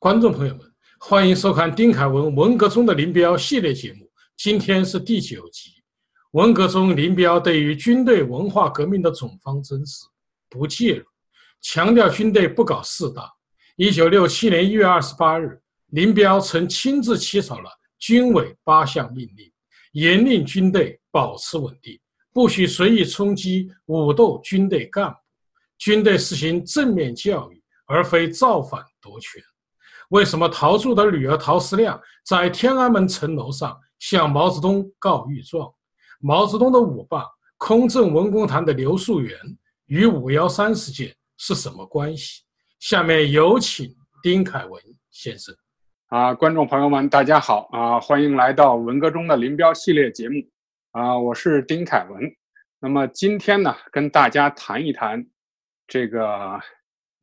观众朋友们，欢迎收看丁凯文文革中的林彪系列节目。今天是第九集。文革中，林彪对于军队文化革命的总方针是不介入，强调军队不搞四大。一九六七年一月二十八日，林彪曾亲自起草了军委八项命令，严令军队保持稳定，不许随意冲击、武斗军队干部，军队实行正面教育，而非造反夺权。为什么陶铸的女儿陶思亮在天安门城楼上向毛泽东告御状？毛泽东的舞伴空政文工团的刘树元与五幺三事件是什么关系？下面有请丁凯文先生。啊，观众朋友们，大家好啊，欢迎来到文革中的林彪系列节目啊，我是丁凯文。那么今天呢，跟大家谈一谈这个。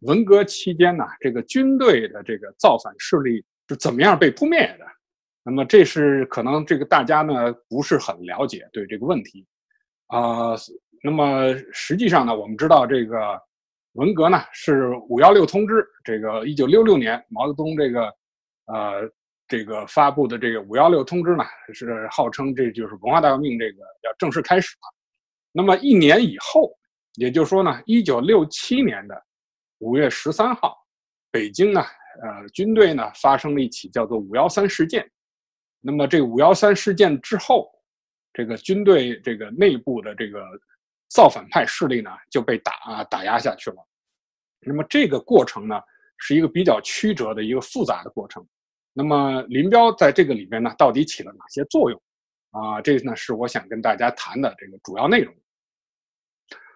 文革期间呢，这个军队的这个造反势力是怎么样被扑灭的？那么这是可能这个大家呢不是很了解对这个问题啊。那么实际上呢，我们知道这个文革呢是五幺六通知，这个一九六六年毛泽东这个呃这个发布的这个五幺六通知呢，是号称这就是文化大革命这个要正式开始了。那么一年以后，也就是说呢，一九六七年的。五月十三号，北京呢，呃，军队呢发生了一起叫做“五幺三”事件。那么这“五幺三”事件之后，这个军队这个内部的这个造反派势力呢就被打打压下去了。那么这个过程呢是一个比较曲折的一个复杂的过程。那么林彪在这个里边呢到底起了哪些作用？啊，这呢是我想跟大家谈的这个主要内容。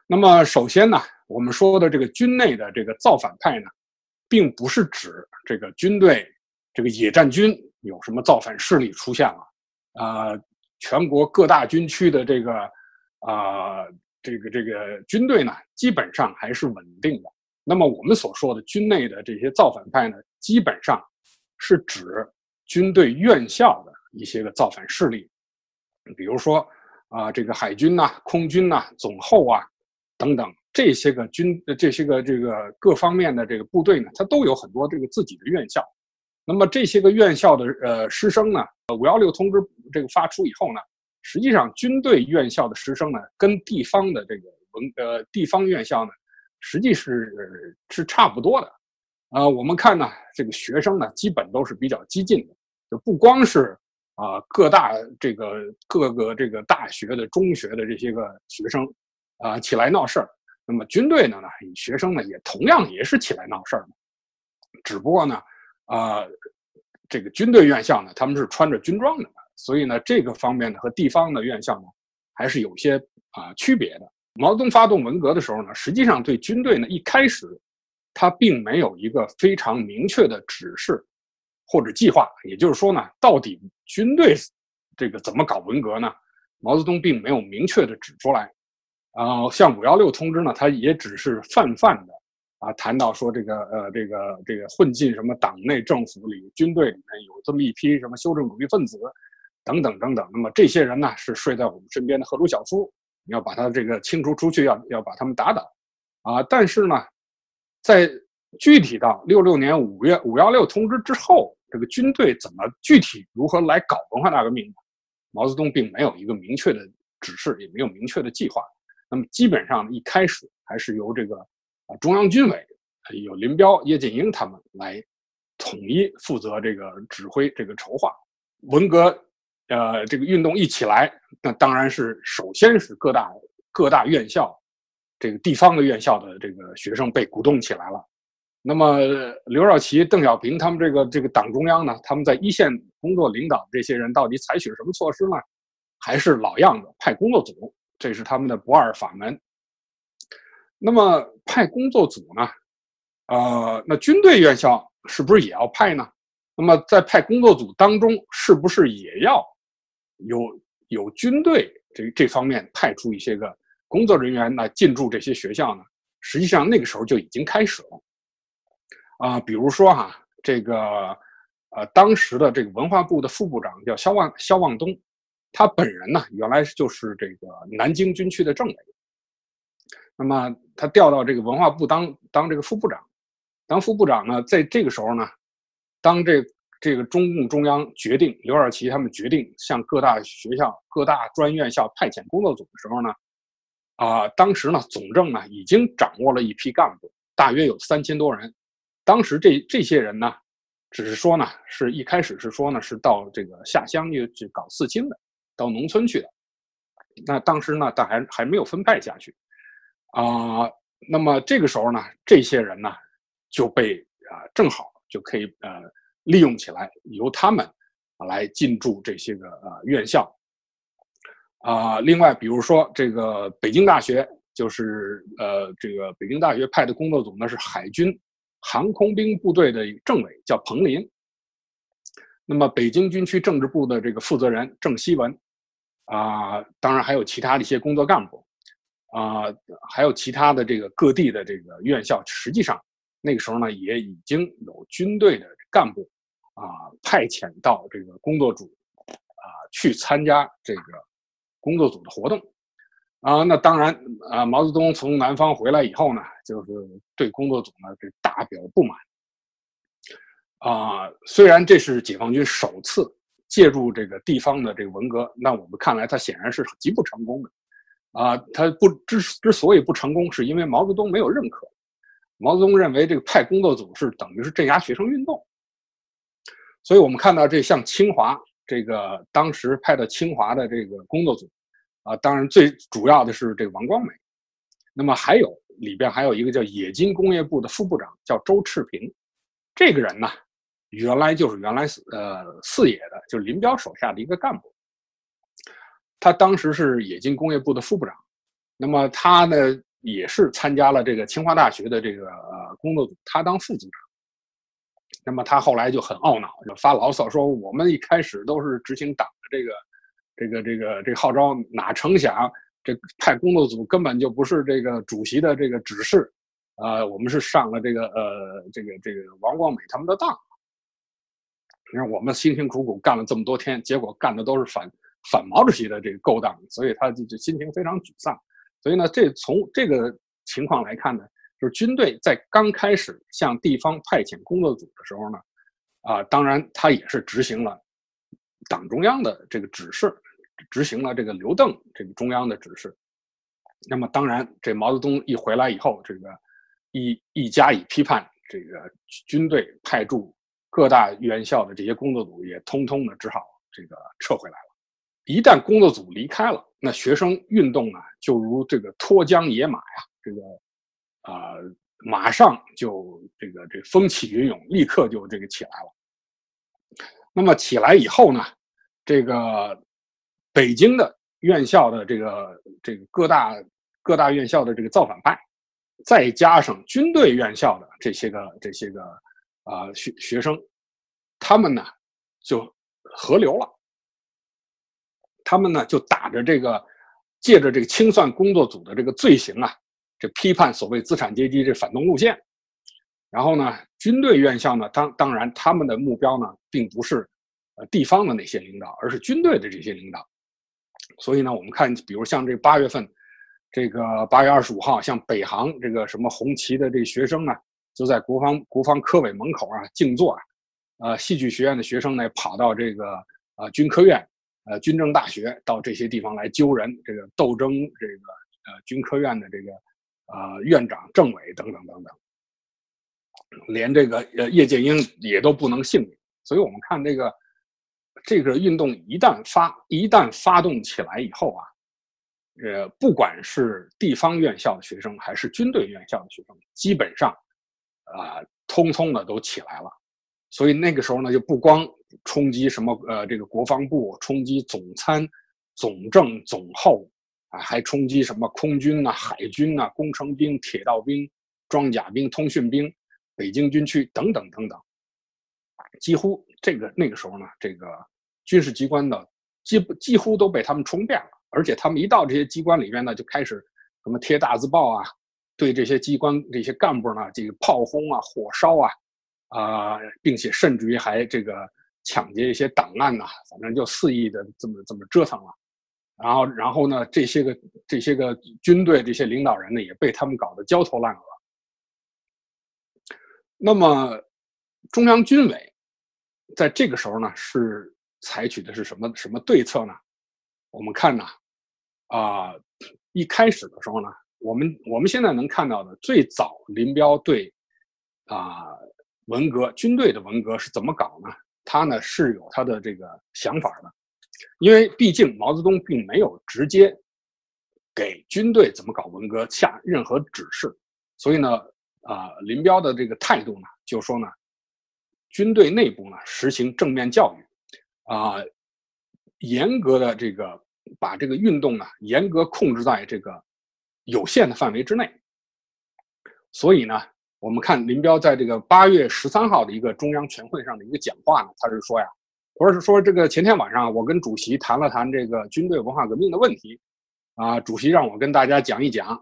那么首先呢。我们说的这个军内的这个造反派呢，并不是指这个军队这个野战军有什么造反势力出现了，啊，全国各大军区的这个啊这个这个军队呢，基本上还是稳定的。那么我们所说的军内的这些造反派呢，基本上是指军队院校的一些个造反势力，比如说啊这个海军呐、空军呐、总后啊等等。这些个军，这些个这个各方面的这个部队呢，它都有很多这个自己的院校。那么这些个院校的呃师生呢，五幺六通知这个发出以后呢，实际上军队院校的师生呢，跟地方的这个文呃地方院校呢，实际是是差不多的。啊，我们看呢，这个学生呢，基本都是比较激进的，就不光是啊各大这个各个这个大学的中学的这些个学生啊起来闹事儿。那么军队呢？呢，学生呢也同样也是起来闹事儿只不过呢，啊，这个军队院校呢，他们是穿着军装的，所以呢，这个方面呢和地方的院校呢还是有些啊区别的。毛泽东发动文革的时候呢，实际上对军队呢一开始他并没有一个非常明确的指示或者计划，也就是说呢，到底军队这个怎么搞文革呢？毛泽东并没有明确的指出来。啊，像五幺六通知呢，他也只是泛泛的啊谈到说这个呃这个这个混进什么党内政府里军队里面有这么一批什么修正主义分子等等等等。那么这些人呢是睡在我们身边的赫鲁晓夫，你要把他这个清除出去，要要把他们打倒啊。但是呢，在具体到六六年五月五幺六通知之后，这个军队怎么具体如何来搞文化大革命，毛泽东并没有一个明确的指示，也没有明确的计划。那么基本上一开始还是由这个啊中央军委，有林彪、叶剑英他们来统一负责这个指挥这个筹划。文革，呃，这个运动一起来，那当然是首先是各大各大院校，这个地方的院校的这个学生被鼓动起来了。那么刘少奇、邓小平他们这个这个党中央呢，他们在一线工作领导这些人到底采取什么措施呢？还是老样子，派工作组。这是他们的不二法门。那么派工作组呢？呃，那军队院校是不是也要派呢？那么在派工作组当中，是不是也要有有军队这这方面派出一些个工作人员来进驻这些学校呢？实际上那个时候就已经开始了。啊，比如说哈，这个呃，当时的这个文化部的副部长叫肖望肖望东。他本人呢，原来就是这个南京军区的政委。那么他调到这个文化部当当这个副部长，当副部长呢，在这个时候呢，当这这个中共中央决定刘少奇他们决定向各大学校、各大专院校派遣工作组的时候呢，啊，当时呢总政呢已经掌握了一批干部，大约有三千多人。当时这这些人呢，只是说呢，是一开始是说呢是到这个下乡去去搞四清的，到农村去的。那当时呢，但还还没有分派下去，啊，那么这个时候呢，这些人呢就被啊正好就可以呃利用起来，由他们来进驻这些个呃院校，啊，另外比如说这个北京大学，就是呃这个北京大学派的工作组呢是海军航空兵部队的政委，叫彭林，那么北京军区政治部的这个负责人郑希文。啊，当然还有其他的一些工作干部，啊，还有其他的这个各地的这个院校，实际上那个时候呢，也已经有军队的干部啊派遣到这个工作组啊去参加这个工作组的活动啊。那当然啊，毛泽东从南方回来以后呢，就是对工作组呢这大表不满啊。虽然这是解放军首次。借助这个地方的这个文革，那我们看来他显然是极不成功的，啊，他不之之所以不成功，是因为毛泽东没有认可。毛泽东认为这个派工作组是等于是镇压学生运动，所以我们看到这像清华这个当时派到清华的这个工作组，啊，当然最主要的是这个王光美，那么还有里边还有一个叫冶金工业部的副部长叫周赤平，这个人呢。原来就是原来呃四野的，就是林彪手下的一个干部。他当时是冶金工业部的副部长，那么他呢也是参加了这个清华大学的这个呃工作组，他当副组长。那么他后来就很懊恼，就发牢骚说：“我们一开始都是执行党的这个这个这个这个号召，哪成想这派工作组根本就不是这个主席的这个指示，啊，我们是上了这个呃这个这个王光美他们的当。”你看，我们辛辛苦苦干了这么多天，结果干的都是反反毛主席的这个勾当，所以他就就心情非常沮丧。所以呢，这从这个情况来看呢，就是军队在刚开始向地方派遣工作组的时候呢，啊，当然他也是执行了党中央的这个指示，执行了这个刘邓这个中央的指示。那么，当然这毛泽东一回来以后，这个一一加以批判，这个军队派驻。各大院校的这些工作组也通通的只好这个撤回来了。一旦工作组离开了，那学生运动呢，就如这个脱缰野马呀，这个啊，马上就这个这风起云涌，立刻就这个起来了。那么起来以后呢，这个北京的院校的这个这个各大各大院校的这个造反派，再加上军队院校的这些个这些个。啊，学学生，他们呢就合流了。他们呢就打着这个，借着这个清算工作组的这个罪行啊，这批判所谓资产阶级这反动路线。然后呢，军队院校呢，当当然他们的目标呢，并不是呃地方的那些领导，而是军队的这些领导。所以呢，我们看，比如像这八月份，这个八月二十五号，像北航这个什么红旗的这学生啊。就在国防国防科委门口啊静坐啊，呃，戏剧学院的学生呢跑到这个呃军科院、呃军政大学到这些地方来揪人，这个斗争这个呃军科院的这个呃院长、政委等等等等，连这个呃叶剑英也都不能幸免。所以我们看这个这个运动一旦发一旦发动起来以后啊，呃，不管是地方院校的学生还是军队院校的学生，基本上。啊，通通的都起来了，所以那个时候呢，就不光冲击什么呃这个国防部，冲击总参、总政、总后，啊，还冲击什么空军呐、海军呐、工程兵、铁道兵、装甲兵、通讯兵、北京军区等等等等，几乎这个那个时候呢，这个军事机关的几几乎都被他们冲遍了，而且他们一到这些机关里面呢，就开始什么贴大字报啊。对这些机关这些干部呢，这个炮轰啊、火烧啊，啊，并且甚至于还这个抢劫一些档案呐，反正就肆意的这么这么折腾了。然后，然后呢，这些个这些个军队这些领导人呢，也被他们搞得焦头烂额。那么，中央军委在这个时候呢，是采取的是什么什么对策呢？我们看呢，啊，一开始的时候呢，我们我们现在能看到的最早林彪对啊文革军队的文革是怎么搞呢？他呢是有他的这个想法的，因为毕竟毛泽东并没有直接给军队怎么搞文革下任何指示，所以呢，啊，林彪的这个态度呢，就说呢。军队内部呢，实行正面教育，啊，严格的这个把这个运动呢，严格控制在这个有限的范围之内。所以呢，我们看林彪在这个八月十三号的一个中央全会上的一个讲话呢，他是说呀，我是说这个前天晚上我跟主席谈了谈这个军队文化革命的问题，啊，主席让我跟大家讲一讲。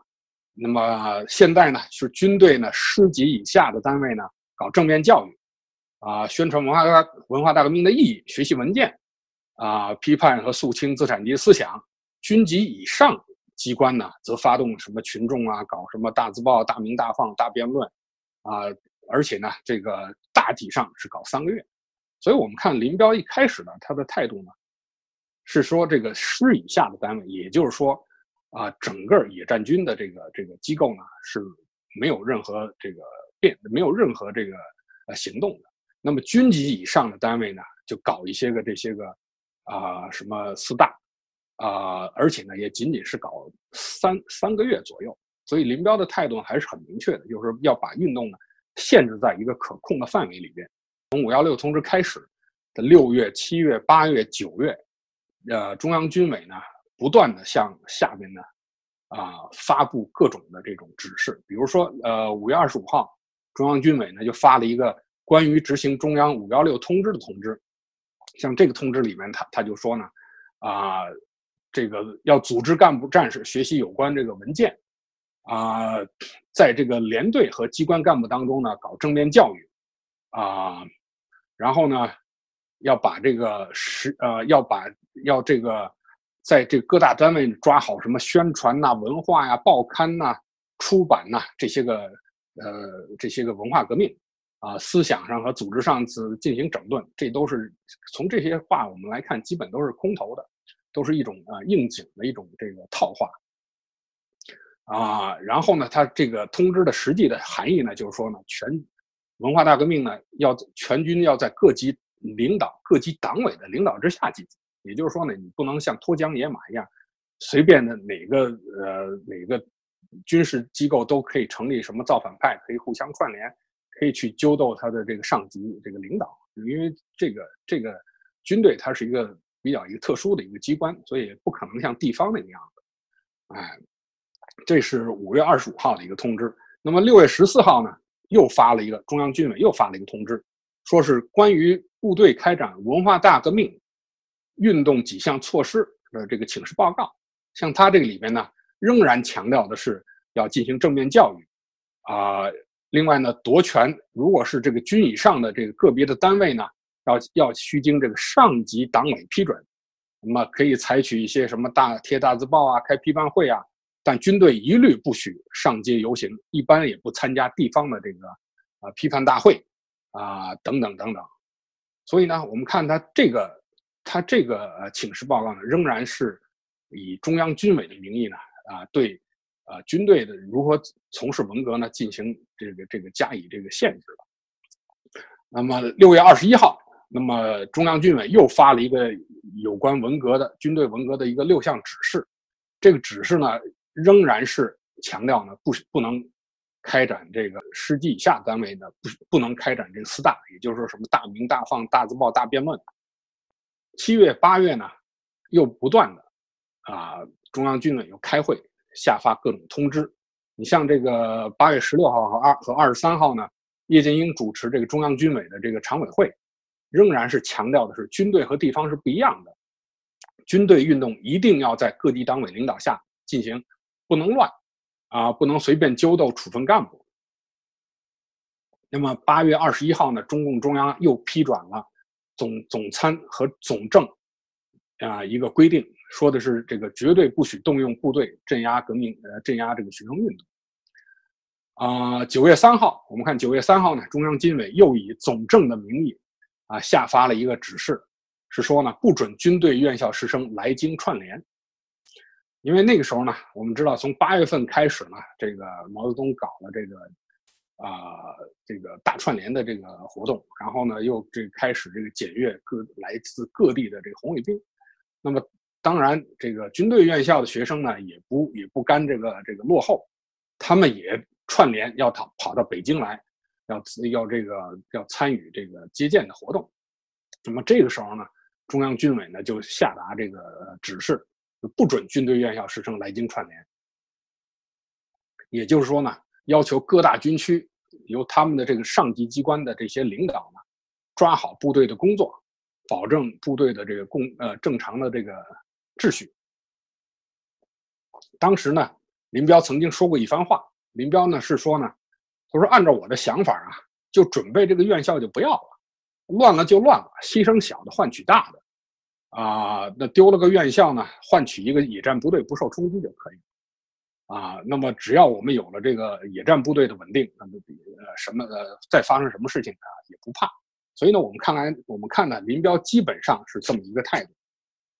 那么现在呢，是军队呢师级以下的单位呢搞正面教育。啊，宣传文化文化大革命的意义，学习文件，啊，批判和肃清资产阶级思想。军级以上机关呢，则发动什么群众啊，搞什么大字报、大鸣大放、大辩论，啊，而且呢，这个大体上是搞三个月。所以我们看林彪一开始呢，他的态度呢，是说这个师以下的单位，也就是说，啊，整个野战军的这个这个机构呢，是没有任何这个变，没有任何这个呃行动的。那么军级以上的单位呢，就搞一些个这些个，啊什么四大，啊，而且呢也仅仅是搞三三个月左右。所以林彪的态度还是很明确的，就是要把运动呢限制在一个可控的范围里边。从五幺六通知开始的六月、七月、八月、九月，呃，中央军委呢不断的向下边呢，啊发布各种的这种指示。比如说，呃，五月二十五号，中央军委呢就发了一个。关于执行中央五幺六通知的通知，像这个通知里面，他他就说呢，啊，这个要组织干部战士学习有关这个文件，啊，在这个连队和机关干部当中呢，搞正面教育，啊，然后呢，要把这个实呃，要把要这个，在这各大单位抓好什么宣传呐、文化呀、报刊呐、出版呐这些个呃这些个文化革命。啊，思想上和组织上进行整顿，这都是从这些话我们来看，基本都是空头的，都是一种啊应景的一种这个套话。啊，然后呢，他这个通知的实际的含义呢，就是说呢，全文化大革命呢，要全军要在各级领导、各级党委的领导之下进行，也就是说呢，你不能像脱缰野马一样，随便的哪个呃哪个军事机构都可以成立什么造反派，可以互相串联。可以去揪斗他的这个上级、这个领导，因为这个这个军队它是一个比较一个特殊的一个机关，所以不可能像地方那个样子。哎，这是五月二十五号的一个通知。那么六月十四号呢，又发了一个中央军委又发了一个通知，说是关于部队开展文化大革命运动几项措施的这个请示报告。像他这个里边呢，仍然强调的是要进行正面教育啊。另外呢，夺权如果是这个军以上的这个个别的单位呢，要要需经这个上级党委批准，那么可以采取一些什么大贴大字报啊，开批判会啊，但军队一律不许上街游行，一般也不参加地方的这个啊批判大会啊等等等等。所以呢，我们看他这个他这个请示报告呢，仍然是以中央军委的名义呢啊对。啊，军队的如何从事文革呢？进行这个这个加以这个限制了。那么六月二十一号，那么中央军委又发了一个有关文革的军队文革的一个六项指示。这个指示呢，仍然是强调呢，不不能开展这个师级以下单位的不不能开展这个四大，也就是说什么大鸣大放、大字报、大辩论。七月八月呢，又不断的啊，中央军委又开会。下发各种通知，你像这个八月十六号和二和二十三号呢，叶剑英主持这个中央军委的这个常委会，仍然是强调的是军队和地方是不一样的，军队运动一定要在各级党委领导下进行，不能乱，啊，不能随便揪斗处分干部。那么八月二十一号呢，中共中央又批转了总总参和总政啊一个规定。说的是这个绝对不许动用部队镇压革命，呃，镇压这个学生运动。啊，九月三号，我们看九月三号呢，中央军委又以总政的名义，啊下发了一个指示，是说呢不准军队院校师生来京串联。因为那个时候呢，我们知道从八月份开始呢，这个毛泽东搞了这个啊这个大串联的这个活动，然后呢又这开始这个检阅各来自各地的这个红卫兵。那么当然，这个军队院校的学生呢也不也不甘这个这个落后，他们也串联要跑跑到北京来，要要这个要参与这个接见的活动。那么这个时候呢，中央军委呢就下达这个指示。不准军队院校师生来京串联，也就是说呢，要求各大军区由他们的这个上级机关的这些领导呢，抓好部队的工作，保证部队的这个共呃正常的这个秩序。当时呢，林彪曾经说过一番话，林彪呢是说呢，他说按照我的想法啊，就准备这个院校就不要了，乱了就乱了，牺牲小的换取大的。啊，那丢了个院校呢，换取一个野战部队不受冲击就可以。啊，那么只要我们有了这个野战部队的稳定，那么呃什么呃再发生什么事情啊也不怕。所以呢，我们看来我们看呢，林彪基本上是这么一个态度，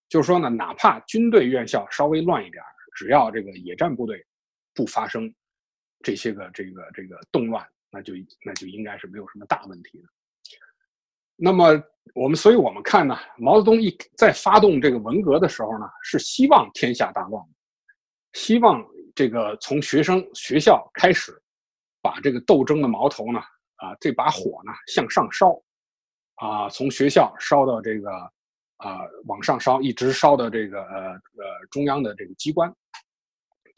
就是说呢，哪怕军队院校稍微乱一点只要这个野战部队不发生这些个这个这个动乱，那就那就应该是没有什么大问题的。那么我们，所以我们看呢，毛泽东一在发动这个文革的时候呢，是希望天下大乱，希望这个从学生学校开始，把这个斗争的矛头呢，啊，这把火呢向上烧，啊，从学校烧到这个啊往上烧，一直烧到这个呃呃中央的这个机关。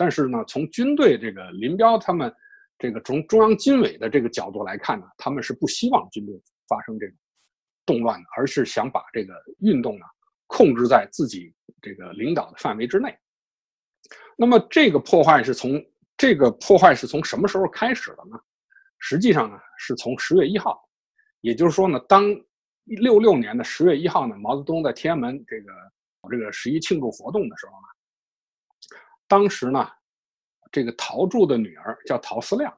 但是呢，从军队这个林彪他们这个从中央军委的这个角度来看呢，他们是不希望军队发生这种。动乱的，而是想把这个运动呢控制在自己这个领导的范围之内。那么，这个破坏是从这个破坏是从什么时候开始的呢？实际上呢，是从十月一号，也就是说呢，当六六年的十月一号呢，毛泽东在天安门这个这个十一庆祝活动的时候呢，当时呢，这个陶铸的女儿叫陶思亮，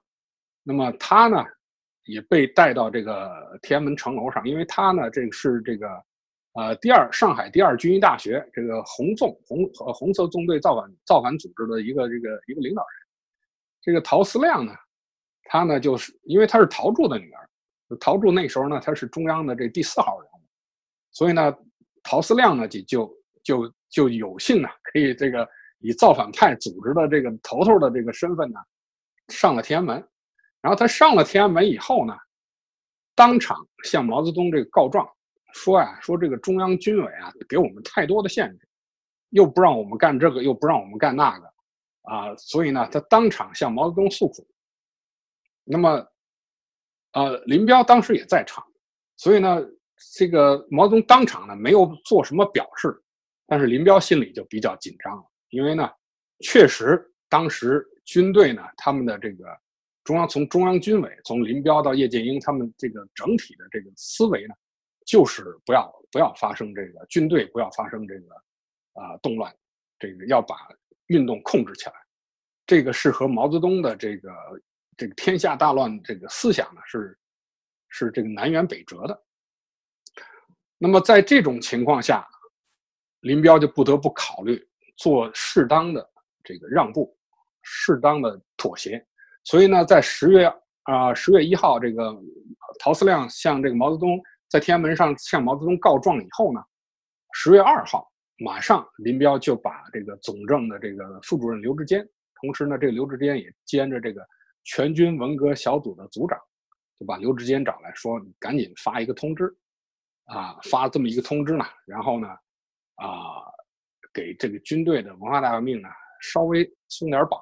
那么她呢？也被带到这个天安门城楼上，因为他呢，这个是这个，呃，第二上海第二军医大学这个红纵红呃红色纵队造反造反组织的一个这个一个领导人。这个陶思亮呢，他呢就是因为他是陶铸的女儿，陶铸那时候呢他是中央的这第四号人物，所以呢，陶思亮呢就就就就有幸呢可以这个以造反派组织的这个头头的这个身份呢，上了天安门。然后他上了天安门以后呢，当场向毛泽东这个告状，说呀，说这个中央军委啊给我们太多的限制，又不让我们干这个，又不让我们干那个，啊，所以呢，他当场向毛泽东诉苦。那么，呃，林彪当时也在场，所以呢，这个毛泽东当场呢没有做什么表示，但是林彪心里就比较紧张了，因为呢，确实当时军队呢他们的这个。中央从中央军委，从林彪到叶剑英，他们这个整体的这个思维呢，就是不要不要发生这个军队不要发生这个啊动乱，这个要把运动控制起来，这个是和毛泽东的这个这个天下大乱这个思想呢是是这个南辕北辙的。那么在这种情况下，林彪就不得不考虑做适当的这个让步，适当的妥协。所以呢，在十月啊十月一号，这个陶思亮向这个毛泽东在天安门上向毛泽东告状以后呢，十月二号，马上林彪就把这个总政的这个副主任刘志坚，同时呢，这个刘志坚也兼着这个全军文革小组的组长，就把刘志坚找来说：“你赶紧发一个通知，啊，发这么一个通知呢，然后呢，啊，给这个军队的文化大革命呢稍微松点绑。”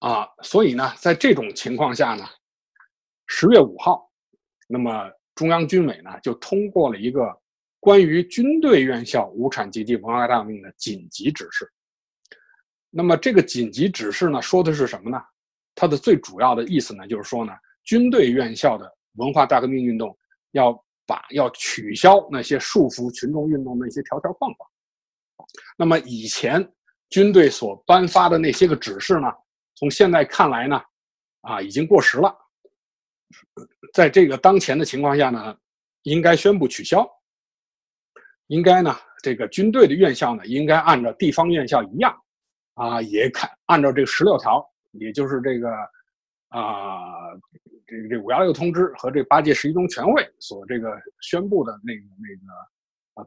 啊，所以呢，在这种情况下呢，十月五号，那么中央军委呢就通过了一个关于军队院校无产阶级文化大革命的紧急指示。那么这个紧急指示呢，说的是什么呢？它的最主要的意思呢，就是说呢，军队院校的文化大革命运动要把要取消那些束缚群众运动的一些条条框框。那么以前军队所颁发的那些个指示呢？从现在看来呢，啊，已经过时了。在这个当前的情况下呢，应该宣布取消，应该呢，这个军队的院校呢，应该按照地方院校一样，啊，也看按照这十六条，也就是这个啊，这个这五幺六通知和这八届十一中全会所这个宣布的那个那个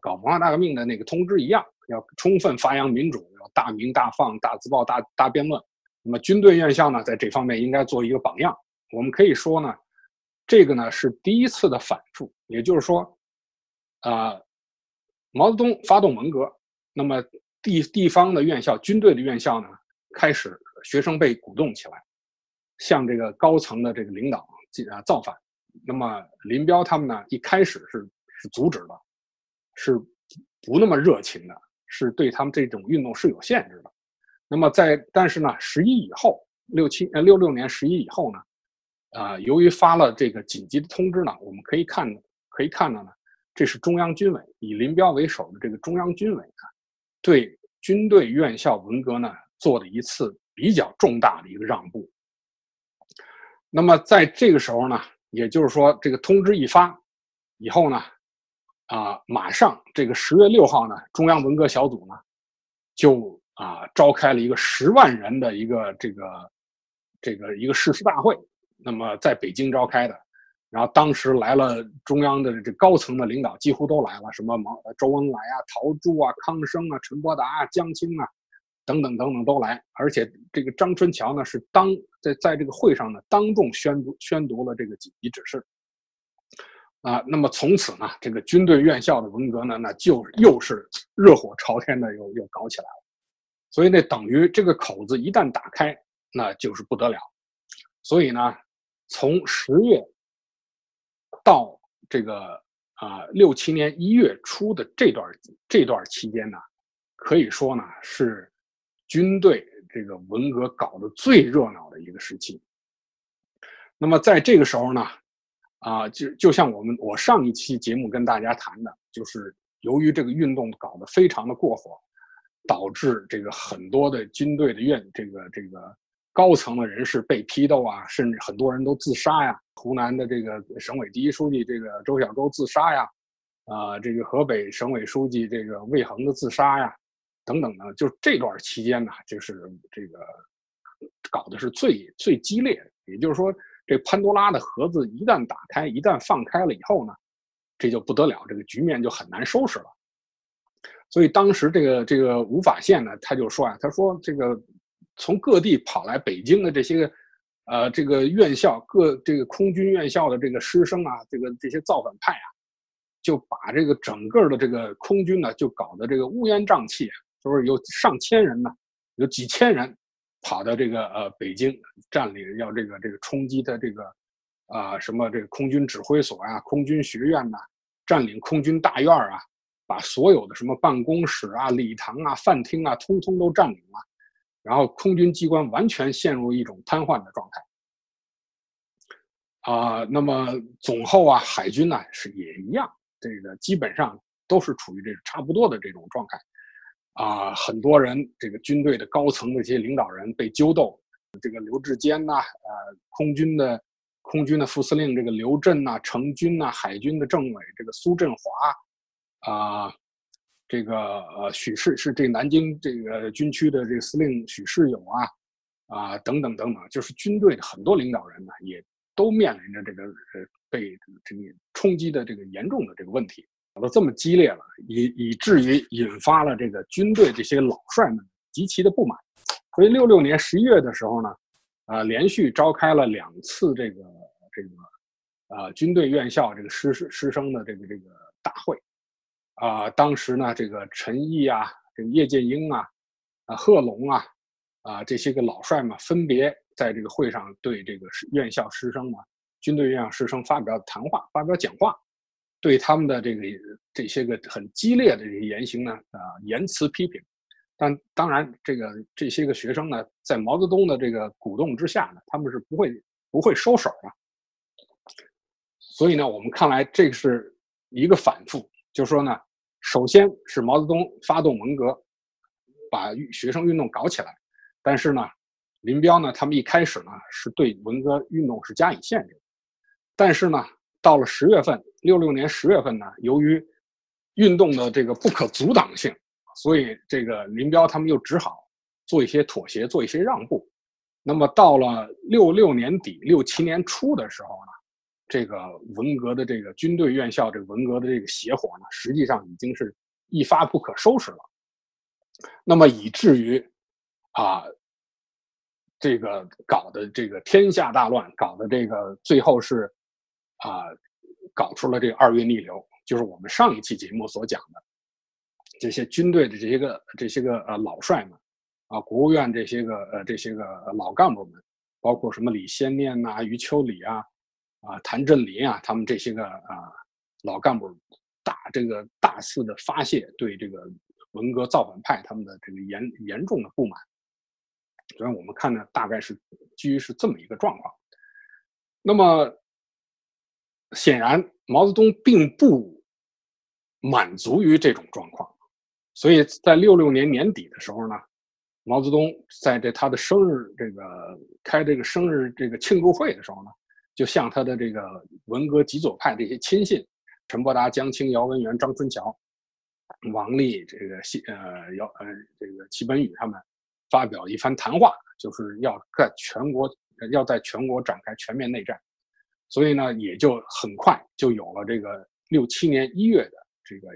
搞文化大革命的那个通知一样，要充分发扬民主，要大鸣大放、大自报、大大辩论。那么军队院校呢，在这方面应该做一个榜样。我们可以说呢。这个呢是第一次的反复，也就是说，啊，毛泽东发动文革，那么地地方的院校、军队的院校呢，开始学生被鼓动起来，向这个高层的这个领导进啊造反。那么林彪他们呢，一开始是是阻止的，是不那么热情的，是对他们这种运动是有限制的。那么在但是呢，十一以后，六七呃六六年十一以后呢？啊，由于发了这个紧急的通知呢，我们可以看，可以看到呢，这是中央军委以林彪为首的这个中央军委呢，对军队院校文革呢做的一次比较重大的一个让步。那么在这个时候呢，也就是说这个通知一发以后呢，啊，马上这个十月六号呢，中央文革小组呢，就啊召开了一个十万人的一个这个这个一个誓师大会。那么在北京召开的，然后当时来了中央的这高层的领导，几乎都来了，什么毛周恩来啊、陶铸啊、康生啊、陈伯达啊、江青啊，等等等等都来。而且这个张春桥呢，是当在在这个会上呢，当众宣读宣读了这个紧急指示。啊，那么从此呢，这个军队院校的文革呢，那就又是热火朝天的又又搞起来了。所以那等于这个口子一旦打开，那就是不得了。所以呢。从十月到这个啊六七年一月初的这段这段期间呢，可以说呢是军队这个文革搞得最热闹的一个时期。那么在这个时候呢，啊就就像我们我上一期节目跟大家谈的，就是由于这个运动搞得非常的过火，导致这个很多的军队的院这个这个。高层的人士被批斗啊，甚至很多人都自杀呀。湖南的这个省委第一书记这个周小舟自杀呀，啊，这个河北省委书记这个魏恒的自杀呀，等等的，就这段期间呢，就是这个搞的是最最激烈的。也就是说，这潘多拉的盒子一旦打开，一旦放开了以后呢，这就不得了，这个局面就很难收拾了。所以当时这个这个吴法宪呢，他就说啊，他说这个。从各地跑来北京的这些个，呃，这个院校各这个空军院校的这个师生啊，这个这些造反派啊，就把这个整个的这个空军呢，就搞得这个乌烟瘴气，就是有上千人呢，有几千人跑到这个呃北京占领，要这个这个冲击的这个啊什么这个空军指挥所啊、空军学院呐，占领空军大院啊，把所有的什么办公室啊、礼堂啊、饭厅啊，通通都占领了。然后空军机关完全陷入一种瘫痪的状态，啊，那么总后啊，海军呢是也一样，这个基本上都是处于这差不多的这种状态，啊，很多人这个军队的高层的一些领导人被揪斗，这个刘志坚呐，呃，空军的空军的副司令这个刘震呐，成军呐，海军的政委这个苏振华，啊。这个呃，许世是这南京这个军区的这个司令许世友啊，啊等等等等，就是军队的很多领导人呢，也都面临着这个呃被这个冲击的这个严重的这个问题，搞得这么激烈了，以以至于引发了这个军队这些老帅们极其的不满。所以六六年十一月的时候呢，啊，连续召开了两次这个这个呃军队院校这个师师生的这个这个大会。啊，当时呢，这个陈毅啊，这个叶剑英啊，啊贺龙啊，啊这些个老帅们分别在这个会上对这个院校师生嘛，军队院校师生发表谈话，发表讲话，对他们的这个这些个很激烈的这些言行呢，啊言辞批评。但当然，这个这些个学生呢，在毛泽东的这个鼓动之下呢，他们是不会不会收手的。所以呢，我们看来这是一个反复。就说呢，首先是毛泽东发动文革，把学生运动搞起来，但是呢，林彪呢，他们一开始呢是对文革运动是加以限制，但是呢，到了十月份，六六年十月份呢，由于运动的这个不可阻挡性，所以这个林彪他们又只好做一些妥协，做一些让步。那么到了六六年底、六七年初的时候呢，这个文革的这个军队院校，这个文革的这个邪火呢，实际上已经是一发不可收拾了。那么以至于啊，这个搞的这个天下大乱，搞的这个最后是啊，搞出了这个二月逆流，就是我们上一期节目所讲的这些军队的这些个这些个呃老帅们。啊，国务院这些个呃这些个老干部们，包括什么李先念呐、余秋里啊、啊谭震林啊，他们这些个啊老干部，大这个大肆的发泄对这个文革造反派他们的这个严严重的不满。所以我们看呢，大概是基于是这么一个状况。那么显然，毛泽东并不满足于这种状况，所以在六六年年底的时候呢。毛泽东在这他的生日这个开这个生日这个庆祝会的时候呢，就向他的这个文革极左派这些亲信，陈伯达、江青、姚文元、张春桥、王立这个西呃姚呃这个齐本禹他们发表一番谈话，就是要在全国要在全国展开全面内战，所以呢，也就很快就有了这个六七年一月的这个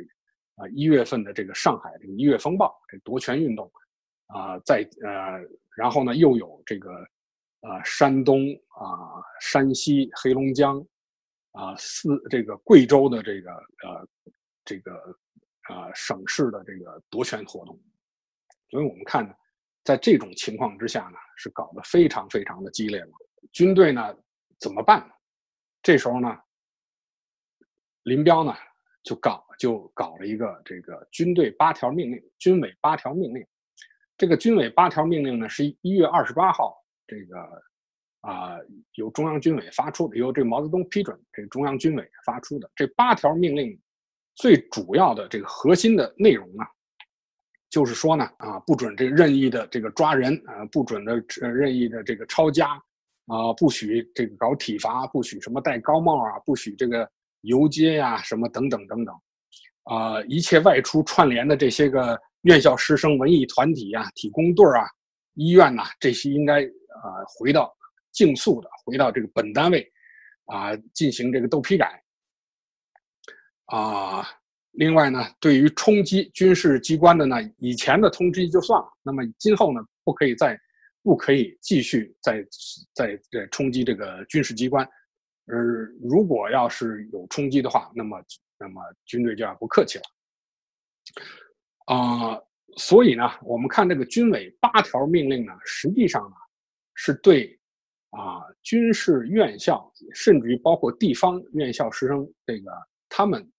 啊一月份的这个上海这个一月风暴这夺权运动。啊，在呃，然后呢，又有这个，呃，山东啊、山西、黑龙江，啊，四这个贵州的这个呃，这个呃省市的这个夺权活动，所以我们看呢，在这种情况之下呢，是搞得非常非常的激烈了。军队呢怎么办？这时候呢，林彪呢就搞就搞了一个这个军队八条命令，军委八条命令。这个军委八条命令呢，是一月二十八号，这个啊由中央军委发出的，由这个毛泽东批准，这个中央军委发出的这八条命令，最主要的这个核心的内容呢，就是说呢，啊不准这个任意的这个抓人啊，不准的任意的这个抄家啊，不许这个搞体罚，不许什么戴高帽啊，不许这个游街呀，什么等等等等，啊，一切外出串联的这些个。院校师生、文艺团体啊、体工队啊、医院呐，这些应该啊回到竞速的，回到这个本单位啊进行这个斗批改啊。另外呢，对于冲击军事机关的呢，以前的通知就算了，那么今后呢，不可以再不可以继续再再再冲击这个军事机关，而如果要是有冲击的话，那么那么军队就要不客气了。啊，所以呢，我们看这个军委八条命令呢，实际上呢，是对啊军事院校，甚至于包括地方院校师生这个他们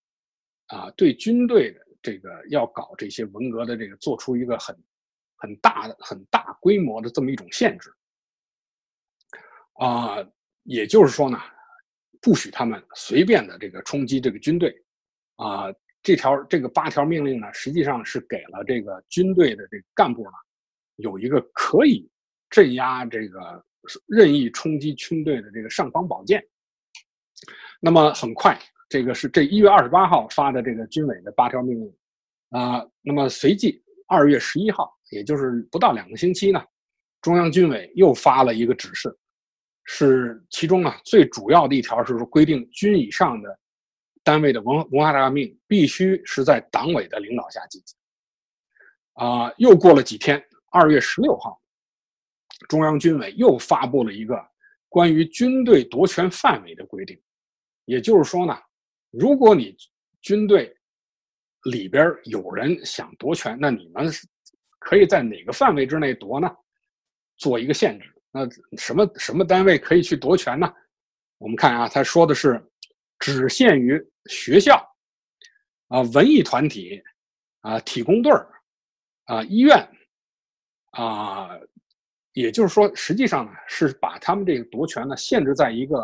啊，对军队的这个要搞这些文革的这个，做出一个很很大的、很大规模的这么一种限制啊，也就是说呢，不许他们随便的这个冲击这个军队啊。这条这个八条命令呢，实际上是给了这个军队的这个干部呢，有一个可以镇压这个任意冲击军队的这个尚方宝剑。那么很快，这个是这一月二十八号发的这个军委的八条命令啊。那么随即二月十一号，也就是不到两个星期呢，中央军委又发了一个指示，是其中啊最主要的一条是规定军以上的。单位的文文化大革命必须是在党委的领导下进行。啊，又过了几天，二月十六号，中央军委又发布了一个关于军队夺权范围的规定。也就是说呢，如果你军队里边有人想夺权，那你们可以在哪个范围之内夺呢？做一个限制。那什么什么单位可以去夺权呢？我们看啊，他说的是。只限于学校，啊，文艺团体，啊，体工队儿，啊，医院，啊，也就是说，实际上呢，是把他们这个夺权呢限制在一个，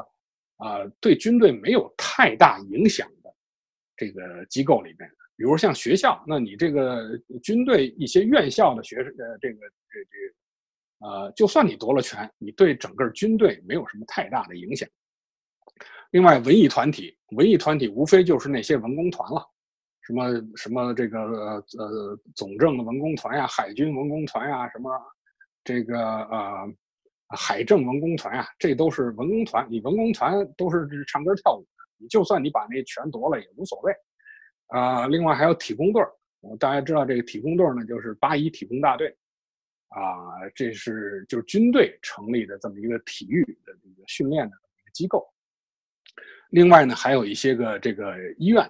啊，对军队没有太大影响的这个机构里面。比如像学校，那你这个军队一些院校的学生，呃，这个这这，呃，就算你夺了权，你对整个军队没有什么太大的影响。另外，文艺团体，文艺团体无非就是那些文工团了，什么什么这个呃总政的文工团呀，海军文工团呀，什么这个呃海政文工团呀，这都是文工团。你文工团都是唱歌跳舞的，你就算你把那权夺了也无所谓。啊，另外还有体工队儿，大家知道这个体工队儿呢，就是八一体工大队，啊，这是就是军队成立的这么一个体育的这个训练的机构。另外呢，还有一些个这个医院，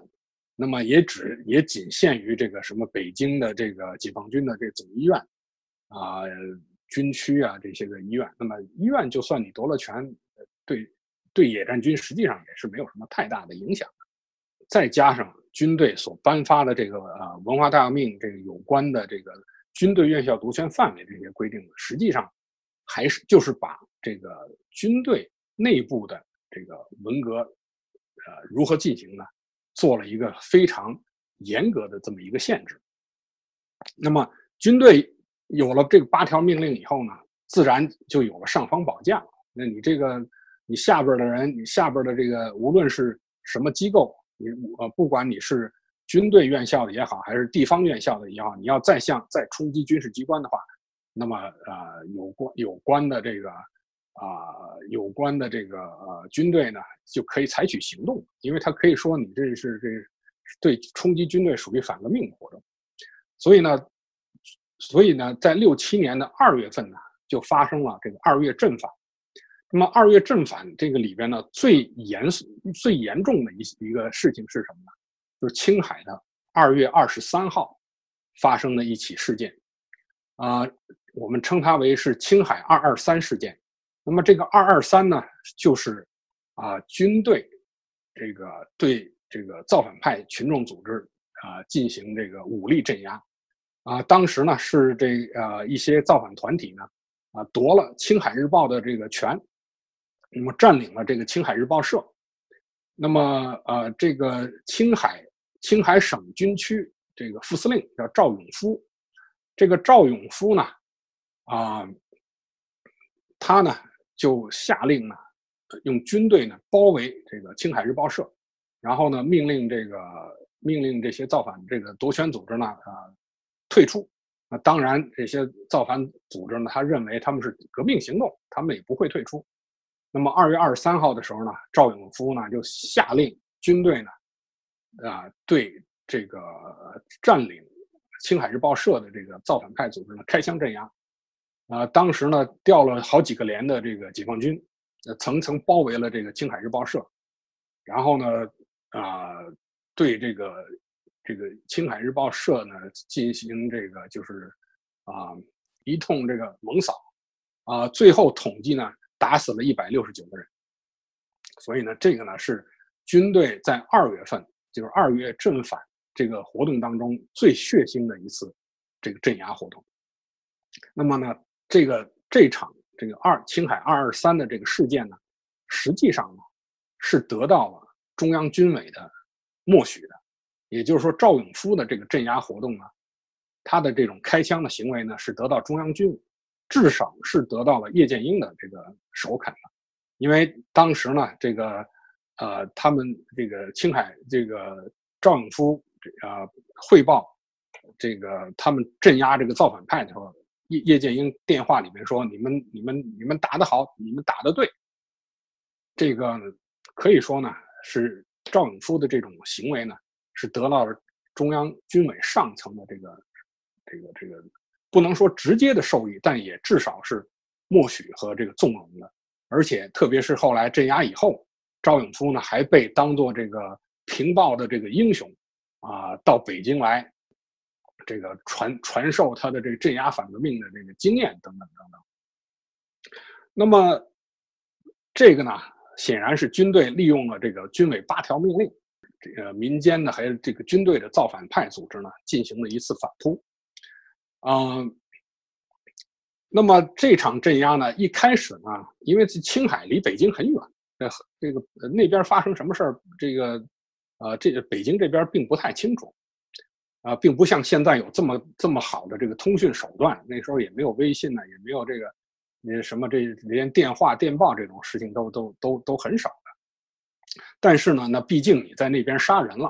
那么也只也仅限于这个什么北京的这个解放军的这总医院，啊，军区啊这些个医院。那么医院就算你夺了权，对对野战军实际上也是没有什么太大的影响。再加上军队所颁发的这个呃文化大革命这个有关的这个军队院校独权范围这些规定呢，实际上还是就是把这个军队内部的这个文革。呃，如何进行呢？做了一个非常严格的这么一个限制。那么，军队有了这个八条命令以后呢，自然就有了尚方宝剑。那你这个，你下边的人，你下边的这个，无论是什么机构，你呃，不管你是军队院校的也好，还是地方院校的也好，你要再向再冲击军事机关的话，那么呃，有关有关的这个。啊，有关的这个呃军队呢，就可以采取行动，因为他可以说你这是这对冲击军队属于反革命活动，所以呢，所以呢，在六七年的二月份呢，就发生了这个二月正反。那么二月正反这个里边呢，最严肃最严重的一一个事情是什么呢？就是青海的二月二十三号发生的一起事件，啊，我们称它为是青海二二三事件。那么这个二二三呢，就是啊军队这个对这个造反派群众组织啊进行这个武力镇压啊。当时呢是这呃一些造反团体呢啊夺了《青海日报》的这个权，那么占领了这个青海日报社。那么呃这个青海青海省军区这个副司令叫赵永夫，这个赵永夫呢啊他呢。就下令呢，用军队呢包围这个青海日报社，然后呢命令这个命令这些造反这个夺权组织呢啊退出。那当然这些造反组织呢，他认为他们是革命行动，他们也不会退出。那么二月二十三号的时候呢，赵永夫呢就下令军队呢啊对这个占领青海日报社的这个造反派组织呢开枪镇压。啊，当时呢，调了好几个连的这个解放军，层层包围了这个青海日报社，然后呢，啊，对这个这个青海日报社呢进行这个就是啊一通这个猛扫，啊，最后统计呢打死了一百六十九个人，所以呢，这个呢是军队在二月份，就是二月正反这个活动当中最血腥的一次这个镇压活动。那么呢？这个这场这个二青海二二三的这个事件呢，实际上呢是得到了中央军委的默许的，也就是说赵永夫的这个镇压活动呢，他的这种开枪的行为呢是得到中央军委，至少是得到了叶剑英的这个首肯的，因为当时呢这个呃他们这个青海这个赵永夫呃汇报这个他们镇压这个造反派的时候。叶叶剑英电话里面说：“你们、你们、你们打得好，你们打得对。”这个可以说呢，是赵永夫的这种行为呢，是得到了中央军委上层的这个、这个、这个，不能说直接的受益，但也至少是默许和这个纵容的。而且，特别是后来镇压以后，赵永夫呢还被当做这个平报的这个英雄啊，到北京来。这个传传授他的这个镇压反革命的这个经验等等等等。那么，这个呢，显然是军队利用了这个军委八条命令，这个民间的还有这个军队的造反派组织呢，进行了一次反扑。嗯，那么这场镇压呢，一开始呢，因为青海离北京很远，这这个那边发生什么事儿，这个呃，这个北京这边并不太清楚。啊，并不像现在有这么这么好的这个通讯手段，那时候也没有微信呢，也没有这个，那什么这连电话电报这种事情都都都都很少的。但是呢，那毕竟你在那边杀人了，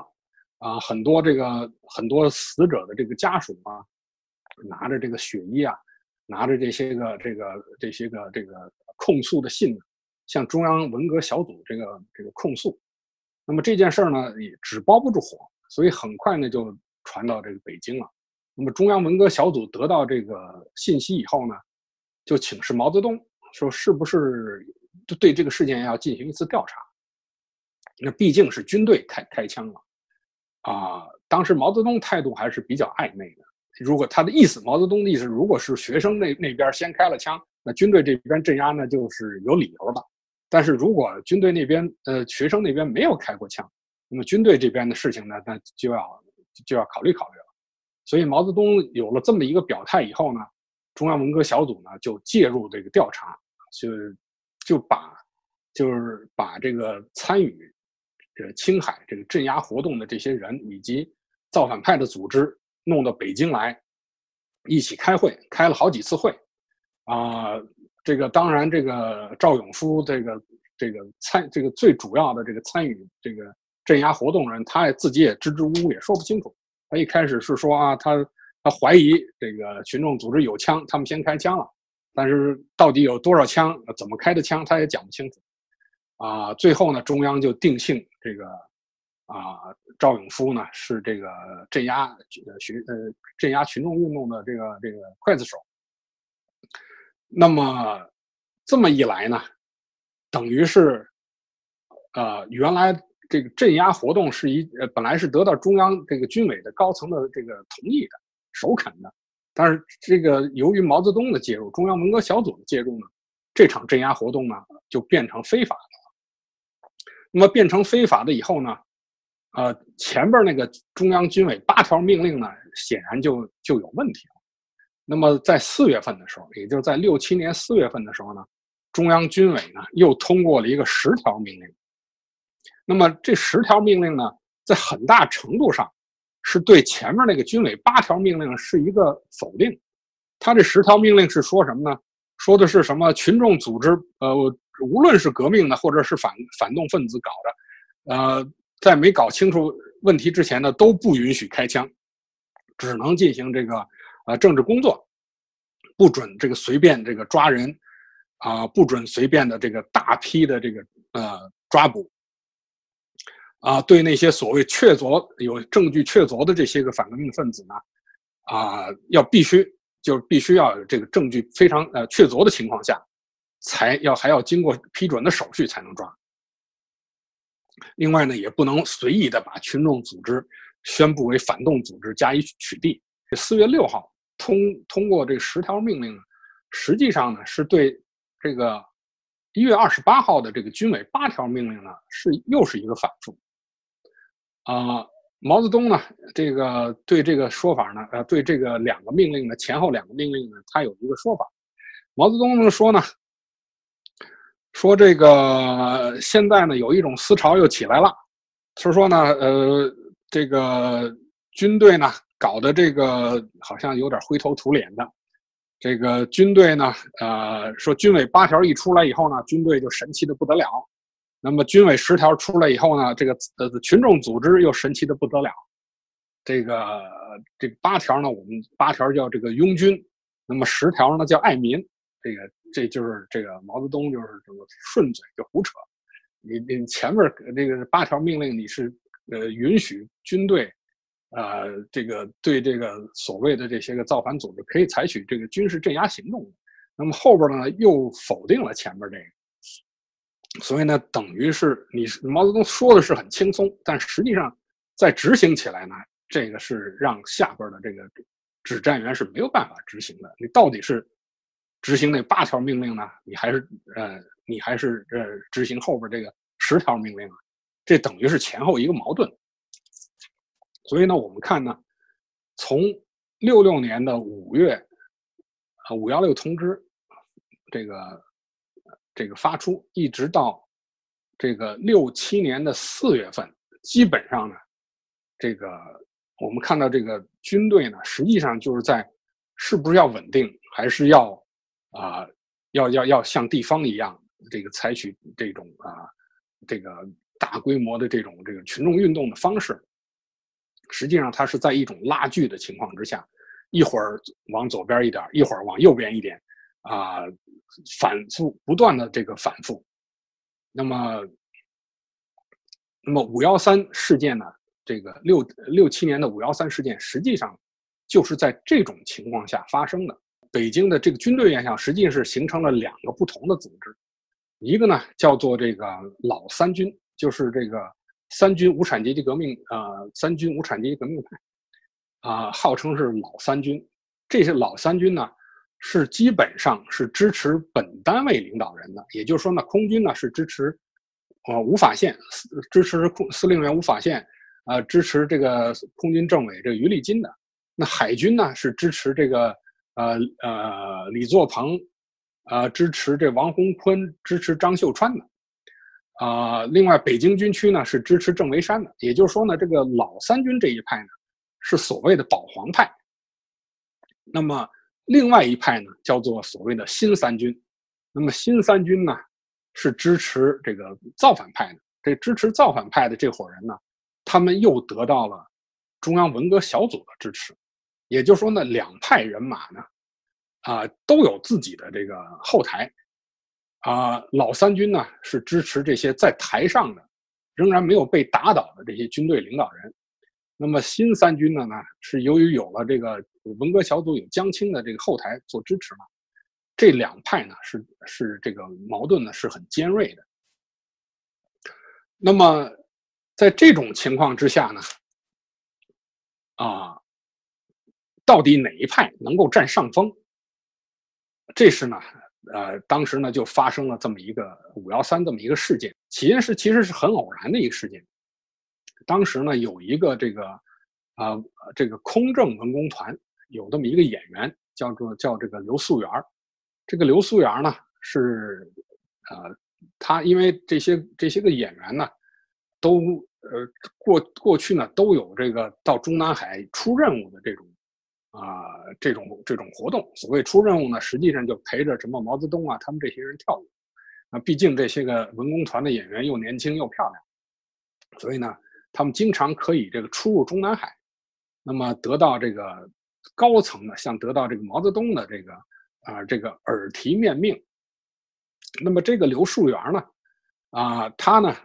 啊，很多这个很多死者的这个家属啊，拿着这个血衣啊，拿着这些个这个这些个这个控诉的信，向中央文革小组这个这个控诉。那么这件事儿呢，也纸包不住火，所以很快呢就传到这个北京了。那么中央文革小组得到这个信息以后呢，就请示毛泽东说，是不是对这个事件要进行一次调查？那毕竟是军队开开枪了，啊，当时毛泽东态度还是比较暧昧的。如果他的意思，毛泽东的意思，如果是学生那那边先开了枪，那军队这边镇压呢就是有理由的。但是如果军队那边呃学生那边没有开过枪，那么军队这边的事情呢，那就要就要考虑考虑了。所以毛泽东有了这么一个表态以后呢，中央文革小组呢就介入这个调查，就就把就是把这个参与这青海这个镇压活动的这些人以及造反派的组织弄到北京来，一起开会，开了好几次会，啊，这个当然这个赵永夫这个这个参这个最主要的这个参与这个镇压活动人，他也自己也支支吾吾，也说不清楚。他一开始是说啊，他他怀疑这个群众组织有枪，他们先开枪了，但是到底有多少枪，怎么开的枪，他也讲不清楚。啊，最后呢，中央就定性这个啊，赵永夫呢是这个镇压群呃镇压群众运动的这个这个刽子手。那么这么一来呢，等于是呃原来。这个镇压活动是一呃，本来是得到中央这个军委的高层的这个同意的、首肯的，但是这个由于毛泽东的介入、中央文革小组的介入呢，这场镇压活动呢就变成非法的了。那么变成非法的以后呢，呃，前边那个中央军委八条命令呢，显然就就有问题了。那么在四月份的时候，也就是在六七年四月份的时候呢，中央军委呢又通过了一个十条命令。那么这十条命令呢，在很大程度上是对前面那个军委八条命令是一个否定。他这十条命令是说什么呢？说的是什么？群众组织，呃，无论是革命的或者是反反动分子搞的，呃，在没搞清楚问题之前呢，都不允许开枪，只能进行这个呃政治工作，不准这个随便这个抓人，啊，不准随便的这个大批的这个呃抓捕。啊，对那些所谓确凿有证据确凿的这些个反革命分子呢，啊，要必须就必须要有这个证据非常呃确凿的情况下，才要还要经过批准的手续才能抓。另外呢，也不能随意的把群众组织宣布为反动组织加以取缔。这四月六号通通过这十条命令，实际上呢是对这个一月二十八号的这个军委八条命令呢是又是一个反复。啊，毛泽东呢，这个对这个说法呢，呃，对这个两个命令呢，前后两个命令呢，他有一个说法。毛泽东说呢，说这个现在呢有一种思潮又起来了，是说呢，呃，这个军队呢搞的这个好像有点灰头土脸的，这个军队呢，呃，说军委八条一出来以后呢，军队就神气的不得了。那么军委十条出来以后呢，这个呃群众组织又神奇的不得了。这个这八条呢，我们八条叫这个拥军，那么十条呢叫爱民。这个这就是这个毛泽东就是这么顺嘴就胡扯。你你前面这个八条命令你是呃允许军队，呃这个对这个所谓的这些个造反组织可以采取这个军事镇压行动，那么后边呢又否定了前面这个。所以呢，等于是你毛泽东说的是很轻松，但实际上在执行起来呢，这个是让下边的这个指战员是没有办法执行的。你到底是执行那八条命令呢？你还是呃，你还是呃执行后边这个十条命令啊？这等于是前后一个矛盾。所以呢，我们看呢，从六六年的五月啊五幺六通知这个。这个发出一直到这个六七年的四月份，基本上呢，这个我们看到这个军队呢，实际上就是在是不是要稳定，还是要啊要要要像地方一样这个采取这种啊这个大规模的这种这个群众运动的方式，实际上它是在一种拉锯的情况之下，一会儿往左边一点，一会儿往右边一点，啊，反复不断的这个反复。那么，那么五幺三事件呢？这个六六七年的五幺三事件，实际上就是在这种情况下发生的。北京的这个军队院校，实际是形成了两个不同的组织，一个呢叫做这个老三军，就是这个三军无产阶级革命，呃，三军无产阶级革命派，啊，号称是老三军。这些老三军呢，是基本上是支持本单位领导人的，也就是说呢，空军呢是支持，呃，吴法宪，支持空司令员吴法宪。啊，支持这个空军政委这个于立金的，那海军呢是支持这个呃呃李作鹏，呃支持这王洪坤，支持张秀川的，啊，另外北京军区呢是支持郑维山的，也就是说呢，这个老三军这一派呢是所谓的保皇派，那么另外一派呢叫做所谓的新三军，那么新三军呢是支持这个造反派的，这支持造反派的这伙人呢。他们又得到了中央文革小组的支持，也就是说呢，两派人马呢，啊，都有自己的这个后台，啊，老三军呢是支持这些在台上的仍然没有被打倒的这些军队领导人，那么新三军的呢是由于有了这个文革小组有江青的这个后台做支持嘛，这两派呢是是这个矛盾呢是很尖锐的，那么。在这种情况之下呢，啊，到底哪一派能够占上风？这是呢，呃，当时呢就发生了这么一个五幺三这么一个事件。起因是其实是很偶然的一个事件。当时呢有一个这个啊这个空政文工团有这么一个演员叫做叫这个刘素媛这个刘素媛呢是呃他因为这些这些个演员呢。都呃过过去呢都有这个到中南海出任务的这种啊这种这种活动。所谓出任务呢，实际上就陪着什么毛泽东啊他们这些人跳舞。啊，毕竟这些个文工团的演员又年轻又漂亮，所以呢他们经常可以这个出入中南海，那么得到这个高层的像得到这个毛泽东的这个啊这个耳提面命。那么这个刘树元呢啊他呢。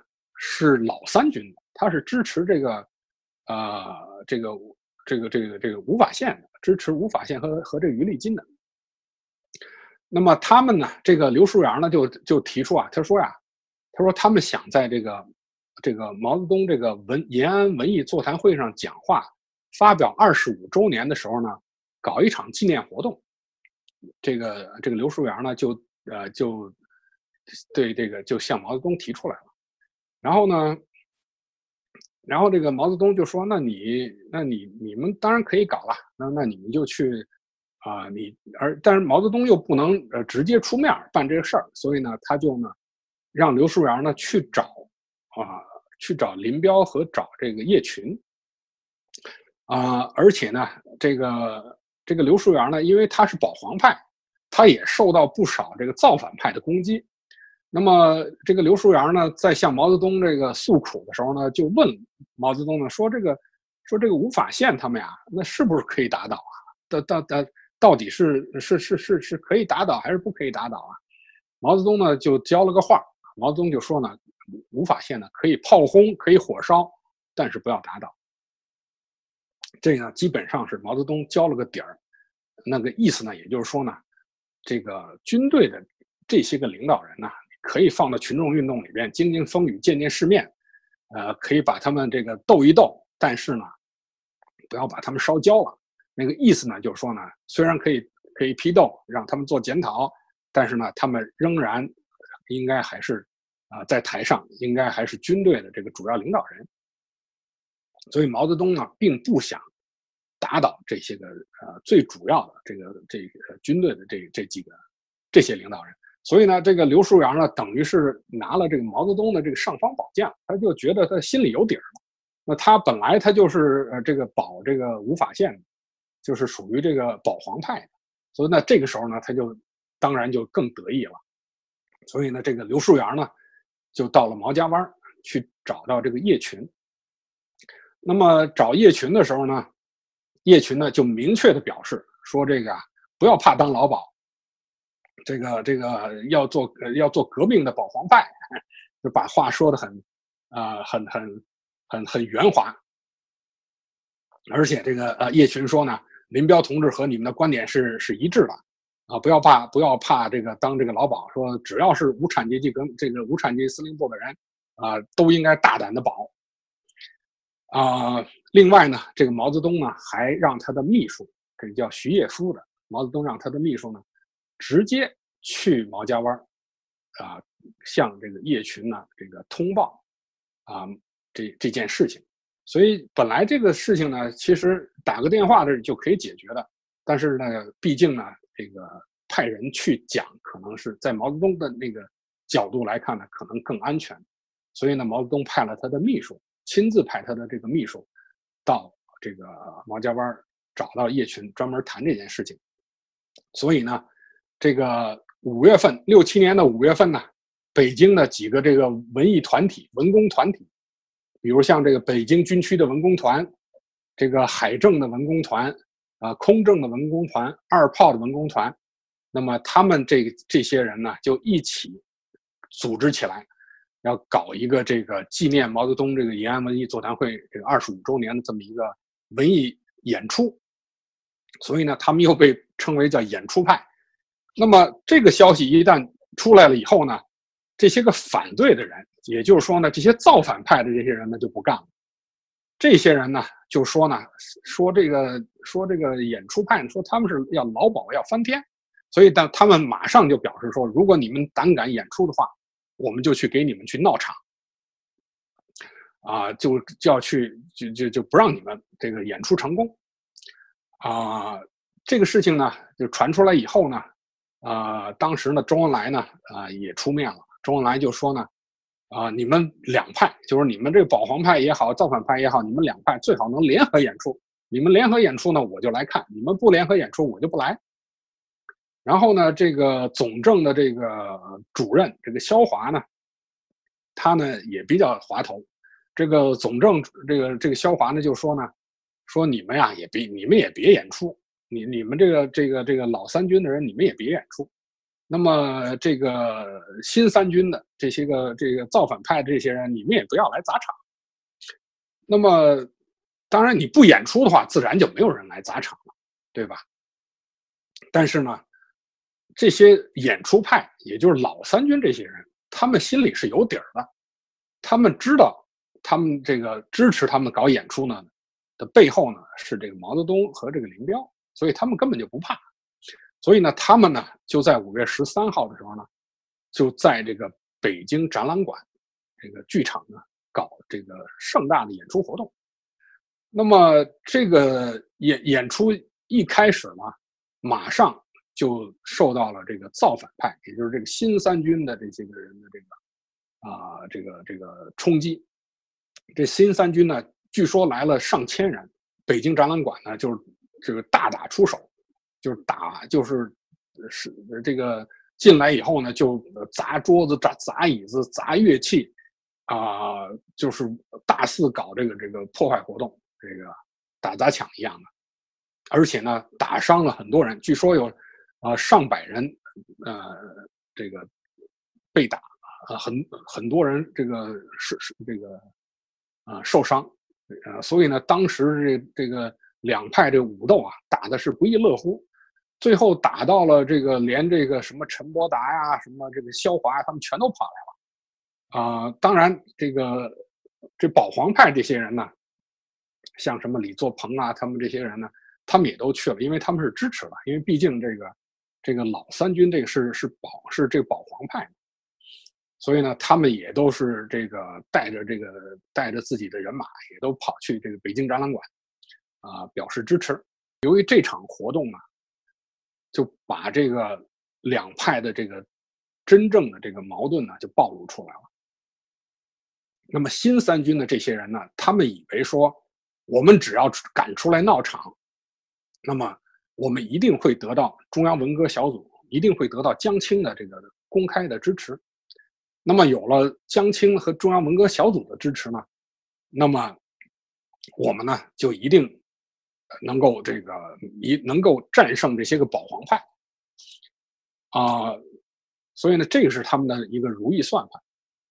是老三军的，他是支持这个，呃，这个这个这个这个吴法宪的，支持吴法宪和和这个于立金的。那么他们呢，这个刘树阳呢，就就提出啊，他说呀，他说他们想在这个这个毛泽东这个文延安文艺座谈会上讲话，发表二十五周年的时候呢，搞一场纪念活动。这个这个刘树阳呢，就呃就对这个就向毛泽东提出来了。然后呢，然后这个毛泽东就说：“那你，那你，你们当然可以搞了。那那你们就去，啊，你而但是毛泽东又不能呃直接出面办这个事儿，所以呢，他就呢，让刘树元呢去找，啊，去找林彪和找这个叶群，啊，而且呢，这个这个刘树元呢，因为他是保皇派，他也受到不少这个造反派的攻击。”那么这个刘树元呢，在向毛泽东这个诉苦的时候呢，就问毛泽东呢，说这个，说这个吴法宪他们呀，那是不是可以打倒啊？到到到到底是是是是是可以打倒还是不可以打倒啊？毛泽东呢就交了个话，毛泽东就说呢，吴法宪呢可以炮轰，可以火烧，但是不要打倒。这呢基本上是毛泽东交了个底儿，那个意思呢，也就是说呢，这个军队的这些个领导人呢。可以放到群众运动里边，经经风雨，见见世面，呃，可以把他们这个斗一斗，但是呢，不要把他们烧焦了。那个意思呢，就是说呢，虽然可以可以批斗，让他们做检讨，但是呢，他们仍然应该还是啊，在台上应该还是军队的这个主要领导人。所以毛泽东呢，并不想打倒这些个呃最主要的这个这个军队的这这几个这些领导人。所以呢，这个刘树阳呢，等于是拿了这个毛泽东的这个尚方宝剑，他就觉得他心里有底儿了。那他本来他就是呃这个保这个吴法宪，就是属于这个保皇派的，所以呢，这个时候呢，他就当然就更得意了。所以呢，这个刘树阳呢，就到了毛家湾去找到这个叶群。那么找叶群的时候呢，叶群呢就明确的表示说：“这个啊，不要怕当老鸨，这个这个要做要做革命的保皇派，就把话说的很啊很很很很圆滑。而且这个呃叶群说呢，林彪同志和你们的观点是是一致的。”啊，不要怕，不要怕这个当这个老鸨，说只要是无产阶级跟这个无产阶级司令部的人，啊，都应该大胆的保。啊，另外呢，这个毛泽东呢还让他的秘书，这叫徐业夫的，毛泽东让他的秘书呢，直接去毛家湾，啊，向这个叶群呢这个通报，啊，这这件事情。所以本来这个事情呢，其实打个电话这就可以解决的，但是呢，毕竟呢。这个派人去讲，可能是在毛泽东的那个角度来看呢，可能更安全。所以呢，毛泽东派了他的秘书，亲自派他的这个秘书到这个毛家湾找到叶群，专门谈这件事情。所以呢，这个五月份，六七年的五月份呢，北京的几个这个文艺团体、文工团体，比如像这个北京军区的文工团，这个海政的文工团。啊，空政的文工团、二炮的文工团，那么他们这这些人呢，就一起组织起来，要搞一个这个纪念毛泽东这个延安文艺座谈会这个二十五周年的这么一个文艺演出，所以呢，他们又被称为叫演出派。那么这个消息一旦出来了以后呢，这些个反对的人，也就是说呢，这些造反派的这些人呢，就不干了。这些人呢，就说呢，说这个，说这个演出派，说他们是要劳保要翻天，所以，但他们马上就表示说，如果你们胆敢演出的话，我们就去给你们去闹场，啊，就就要去，就就就不让你们这个演出成功，啊，这个事情呢，就传出来以后呢，啊，当时呢，周恩来呢，啊，也出面了，周恩来就说呢。啊，你们两派就是你们这个保皇派也好，造反派也好，你们两派最好能联合演出。你们联合演出呢，我就来看；你们不联合演出，我就不来。然后呢，这个总政的这个主任这个肖华呢，他呢也比较滑头。这个总政这个这个肖华呢就说呢，说你们呀也别你们也别演出，你你们这个这个这个老三军的人，你们也别演出。那么这个新三军的这些个这个造反派这些人，你们也不要来砸场。那么，当然你不演出的话，自然就没有人来砸场了，对吧？但是呢，这些演出派，也就是老三军这些人，他们心里是有底儿的，他们知道，他们这个支持他们搞演出呢的背后呢是这个毛泽东和这个林彪，所以他们根本就不怕。所以呢，他们呢就在五月十三号的时候呢，就在这个北京展览馆这个剧场呢搞这个盛大的演出活动。那么这个演演出一开始呢，马上就受到了这个造反派，也就是这个新三军的这些个人的这个啊这个这个冲击。这新三军呢，据说来了上千人，北京展览馆呢就是这个大打出手。就是打，就是是这个进来以后呢，就砸桌子、砸砸椅子、砸乐器，啊，就是大肆搞这个这个破坏活动，这个打砸抢一样的，而且呢，打伤了很多人，据说有啊上百人，呃，这个被打，啊很很多人这个是是这个啊受伤，呃，所以呢，当时这这个两派这武斗啊，打的是不亦乐乎。最后打到了这个，连这个什么陈伯达呀，什么这个萧华，他们全都跑来了，啊，当然这个这保皇派这些人呢，像什么李作鹏啊，他们这些人呢，他们也都去了，因为他们是支持的，因为毕竟这个这个老三军这个是是保是这个保皇派，所以呢，他们也都是这个带着这个带着自己的人马，也都跑去这个北京展览馆，啊，表示支持。由于这场活动呢。就把这个两派的这个真正的这个矛盾呢，就暴露出来了。那么新三军的这些人呢，他们以为说，我们只要敢出来闹场，那么我们一定会得到中央文革小组，一定会得到江青的这个公开的支持。那么有了江青和中央文革小组的支持呢，那么我们呢就一定能够这个一能够战胜这些个保皇派啊，所以呢，这个是他们的一个如意算盘。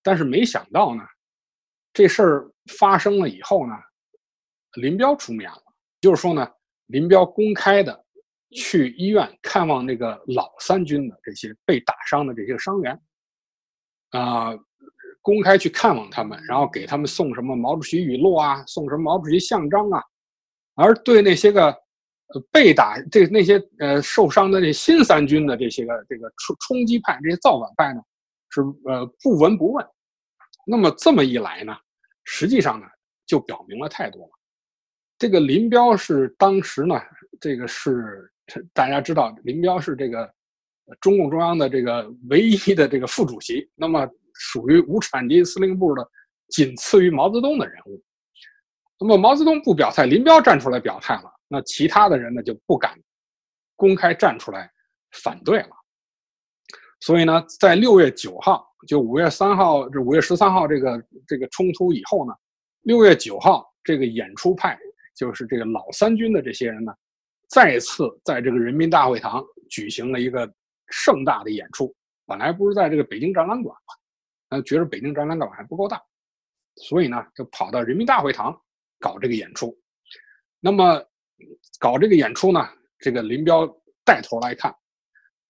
但是没想到呢，这事儿发生了以后呢，林彪出面了，就是说呢，林彪公开的去医院看望那个老三军的这些被打伤的这些伤员。啊，公开去看望他们，然后给他们送什么毛主席语录啊，送什么毛主席像章啊，而对那些个被打这那些呃受伤的这新三军的这些个这个冲冲击派这些造反派呢，是呃不闻不问。那么这么一来呢，实际上呢就表明了态度了。这个林彪是当时呢，这个是大家知道，林彪是这个。中共中央的这个唯一的这个副主席，那么属于无产阶级司令部的，仅次于毛泽东的人物。那么毛泽东不表态，林彪站出来表态了，那其他的人呢就不敢公开站出来反对了。所以呢，在六月九号，就五月三号，这五月十三号这个这个冲突以后呢，六月九号这个演出派，就是这个老三军的这些人呢，再次在这个人民大会堂举行了一个。盛大的演出，本来不是在这个北京展览馆嘛，那觉得北京展览馆还不够大，所以呢，就跑到人民大会堂搞这个演出。那么搞这个演出呢，这个林彪带头来看，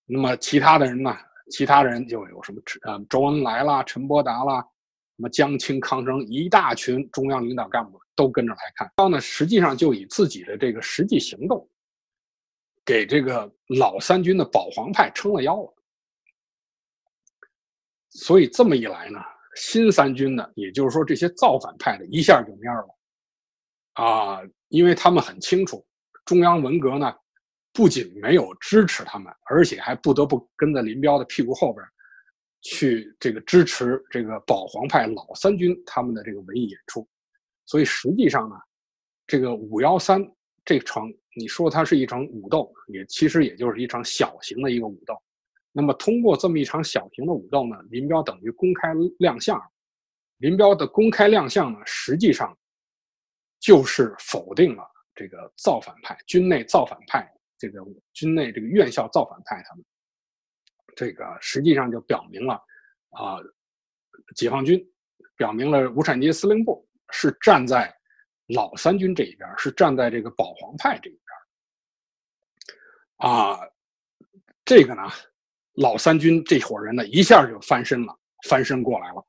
那么其他的人呢，其他人就有什么呃周恩来啦、陈伯达啦，什么江青、康生一大群中央领导干部都跟着来看。然后呢，实际上就以自己的这个实际行动。给这个老三军的保皇派撑了腰了，所以这么一来呢，新三军呢，也就是说这些造反派的一下就蔫了，啊，因为他们很清楚，中央文革呢，不仅没有支持他们，而且还不得不跟在林彪的屁股后边，去这个支持这个保皇派老三军他们的这个文艺演出，所以实际上呢，这个五幺三这场。你说它是一场武斗，也其实也就是一场小型的一个武斗。那么通过这么一场小型的武斗呢，林彪等于公开亮相。林彪的公开亮相呢，实际上就是否定了这个造反派、军内造反派、这个军内这个院校造反派他们。这个实际上就表明了啊，解放军表明了无产阶级司令部是站在。老三军这一边是站在这个保皇派这一边啊，这个呢，老三军这伙人呢一下就翻身了，翻身过来了，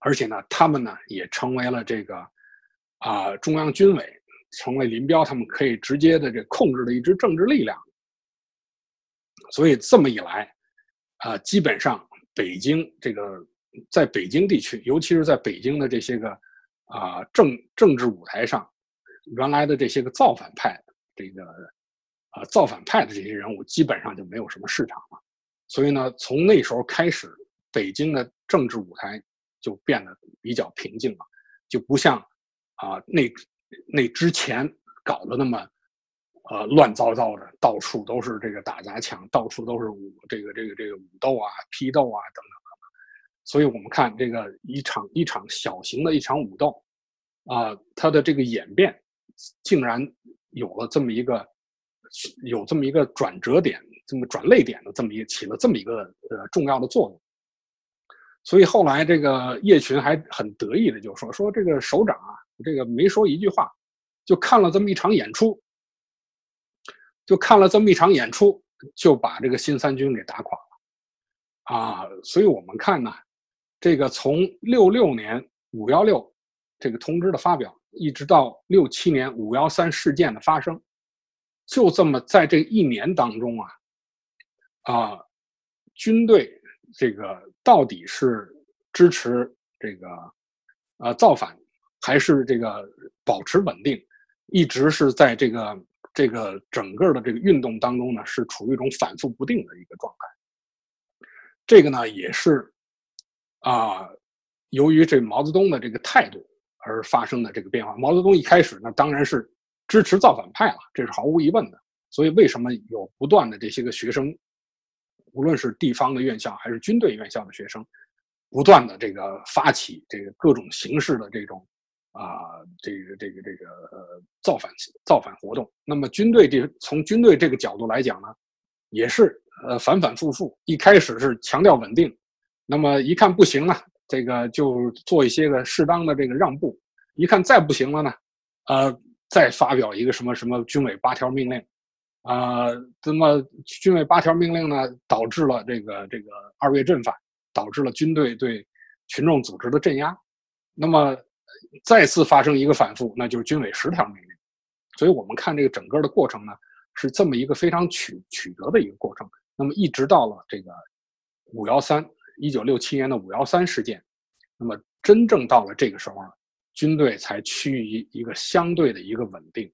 而且呢，他们呢也成为了这个啊中央军委，成为林彪他们可以直接的这控制的一支政治力量。所以这么一来，啊，基本上北京这个在北京地区，尤其是在北京的这些个。啊，政政治舞台上，原来的这些个造反派，这个啊造反派的这些人物，基本上就没有什么市场了。所以呢，从那时候开始，北京的政治舞台就变得比较平静了，就不像啊那那之前搞得那么呃乱糟糟的，到处都是这个打砸抢，到处都是武这个这个这个武斗啊、批斗啊等等。所以我们看这个一场一场小型的一场武斗，啊，它的这个演变，竟然有了这么一个，有这么一个转折点，这么转泪点的这么一起了这么一个呃重要的作用。所以后来这个叶群还很得意的就说说这个首长啊，这个没说一句话，就看了这么一场演出，就看了这么一场演出，就把这个新三军给打垮了，啊，所以我们看呢。这个从六六年五幺六这个通知的发表，一直到六七年五幺三事件的发生，就这么在这一年当中啊，啊，军队这个到底是支持这个呃造反，还是这个保持稳定，一直是在这个这个整个的这个运动当中呢，是处于一种反复不定的一个状态。这个呢，也是。啊，由于这毛泽东的这个态度而发生的这个变化。毛泽东一开始呢，当然是支持造反派了，这是毫无疑问的。所以为什么有不断的这些个学生无论是地方的院校还是军队院校的学生，不断的这个发起这个各种形式的这种啊，这个这个这个呃造反造反活动。那么军队这从军队这个角度来讲呢，也是呃反反复复，一开始是强调稳定，那么一看不行呢，这个就做一些个适当的这个让步，一看再不行了呢，呃，再发表一个什么什么军委八条命令。啊，那么军委八条命令呢，导致了这个这个二月阵反，导致了军队对群众组织的镇压。那么再次发生一个反复，那就是军委十条命令。所以我们看这个整个的过程呢，是这么一个非常曲曲折的一个过程。那么一直到了这个五幺三，一九六七年的五幺三事件，那么真正到了这个时候，军队才趋于一个相对的一个稳定。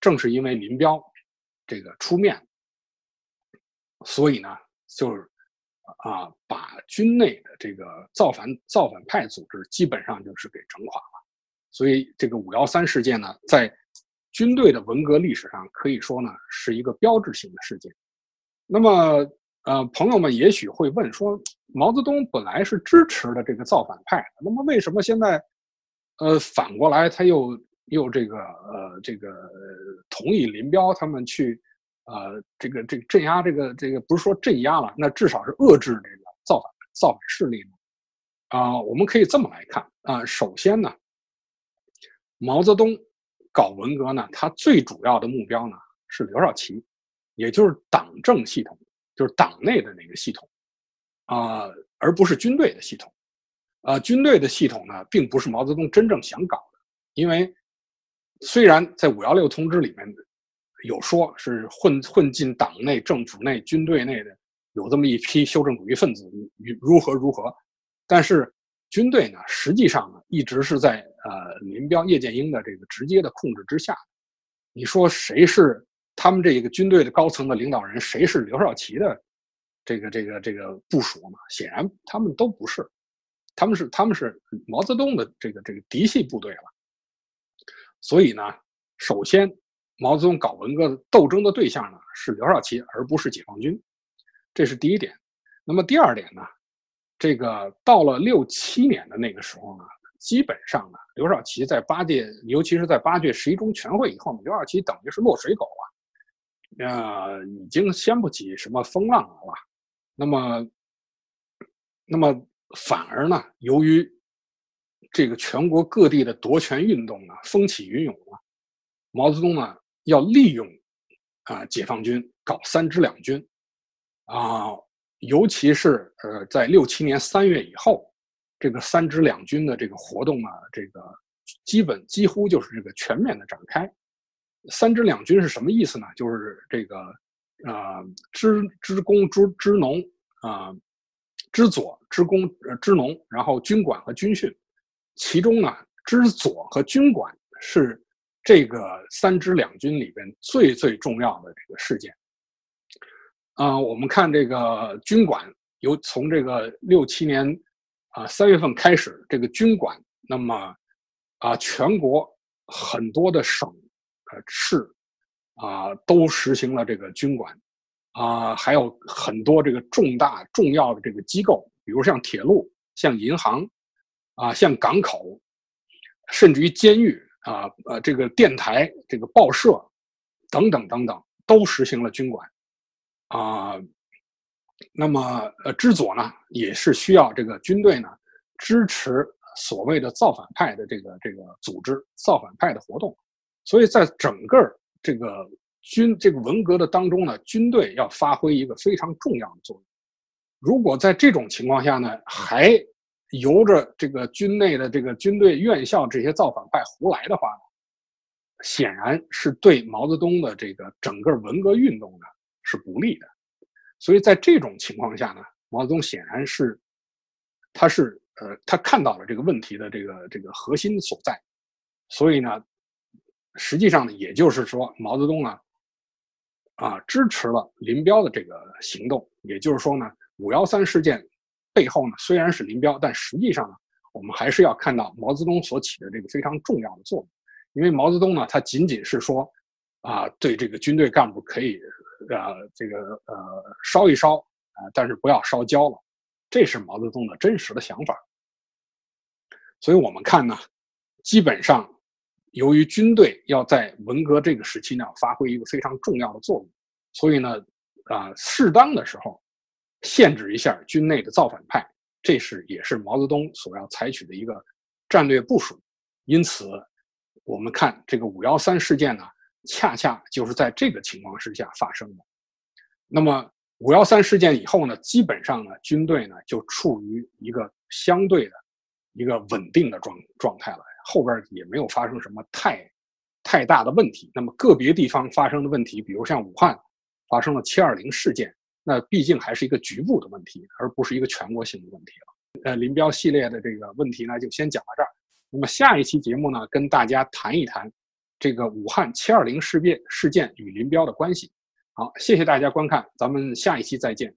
正是因为林彪。这个出面，所以呢，就是啊，把军内的这个造反造反派组织基本上就是给整垮了。所以这个五幺三事件呢，在军队的文革历史上可以说呢是一个标志性的事件。那么，呃，朋友们也许会问说，毛泽东本来是支持的这个造反派，那么为什么现在，呃，反过来他又？又这个呃，这个同意林彪他们去，呃，这个这个镇压这个这个不是说镇压了，那至少是遏制这个造反造反势力呢。啊，我们可以这么来看啊，首先呢，毛泽东搞文革呢，他最主要的目标呢是刘少奇，也就是党政系统，就是党内的那个系统啊，而不是军队的系统。啊，军队的系统呢，并不是毛泽东真正想搞的，因为。虽然在五幺六通知里面有说是混混进党内、政府内、军队内的有这么一批修正主义分子，如何如何，但是军队呢，实际上呢，一直是在呃林彪、叶剑英的这个直接的控制之下。你说谁是他们这个军队的高层的领导人？谁是刘少奇的这个这个这个部署呢？显然他们都不是，他们是他们是毛泽东的这个这个嫡系部队了。所以呢，首先，毛泽东搞文革斗争的对象呢是刘少奇，而不是解放军，这是第一点。那么第二点呢，这个到了六七年的那个时候呢，基本上呢，刘少奇在八届，尤其是在八届十一中全会以后呢，刘少奇等于是落水狗了，呃，已经掀不起什么风浪了？那么，那么反而呢，由于这个全国各地的夺权运动呢，风起云涌啊。毛泽东呢，要利用啊解放军搞三支两军啊，尤其是呃在六七年三月以后，这个三支两军的这个活动呢，这个基本几乎就是这个全面的展开。三支两军是什么意思呢？就是这个啊支支工支支农啊支左支工呃支农，然后军管和军训。其中呢，支左和军管是这个三支两军里边最最重要的这个事件。啊，我们看这个军管，由从这个六七年啊三月份开始，这个军管，那么啊全国很多的省、呃市啊都实行了这个军管，啊还有很多这个重大重要的这个机构，比如像铁路、像银行。啊，像港口，甚至于监狱啊，呃，这个电台、这个报社等等等等，都实行了军管啊。那么，呃，知左呢，也是需要这个军队呢支持所谓的造反派的这个这个组织、造反派的活动。所以在整个这个军这个文革的当中呢，军队要发挥一个非常重要的作用。如果在这种情况下呢，还由着这个军内的这个军队院校这些造反派胡来的话，显然是对毛泽东的这个整个文革运动呢是不利的。所以在这种情况下呢，毛泽东显然是，他是呃，他看到了这个问题的这个这个核心所在。所以呢，实际上呢，也就是说，毛泽东呢，啊，支持了林彪的这个行动。也就是说呢，五幺三事件。背后呢，虽然是林彪，但实际上呢，我们还是要看到毛泽东所起的这个非常重要的作用。因为毛泽东呢，他仅仅是说，啊，对这个军队干部可以，呃，这个呃，烧一烧，啊，但是不要烧焦了。这是毛泽东的真实的想法。所以我们看呢，基本上由于军队要在文革这个时期呢发挥一个非常重要的作用，所以呢，啊，适当的时候限制一下军内的造反派，这是也是毛泽东所要采取的一个战略部署。因此，我们看这个五幺三事件呢。恰恰就是在这个情况之下发生的。那么五幺三事件以后呢，基本上呢，军队呢就处于一个相对的一个稳定的状状态了，后边也没有发生什么太太大的问题。那么个别地方发生的问题，比如像武汉发生了七二零事件，那毕竟还是一个局部的问题，而不是一个全国性的问题了。呃，林彪系列的这个问题呢，就先讲到这儿。那么下一期节目呢，跟大家谈一谈。这个武汉七二零事变事件与林彪的关系，好，谢谢大家观看，咱们下一期再见。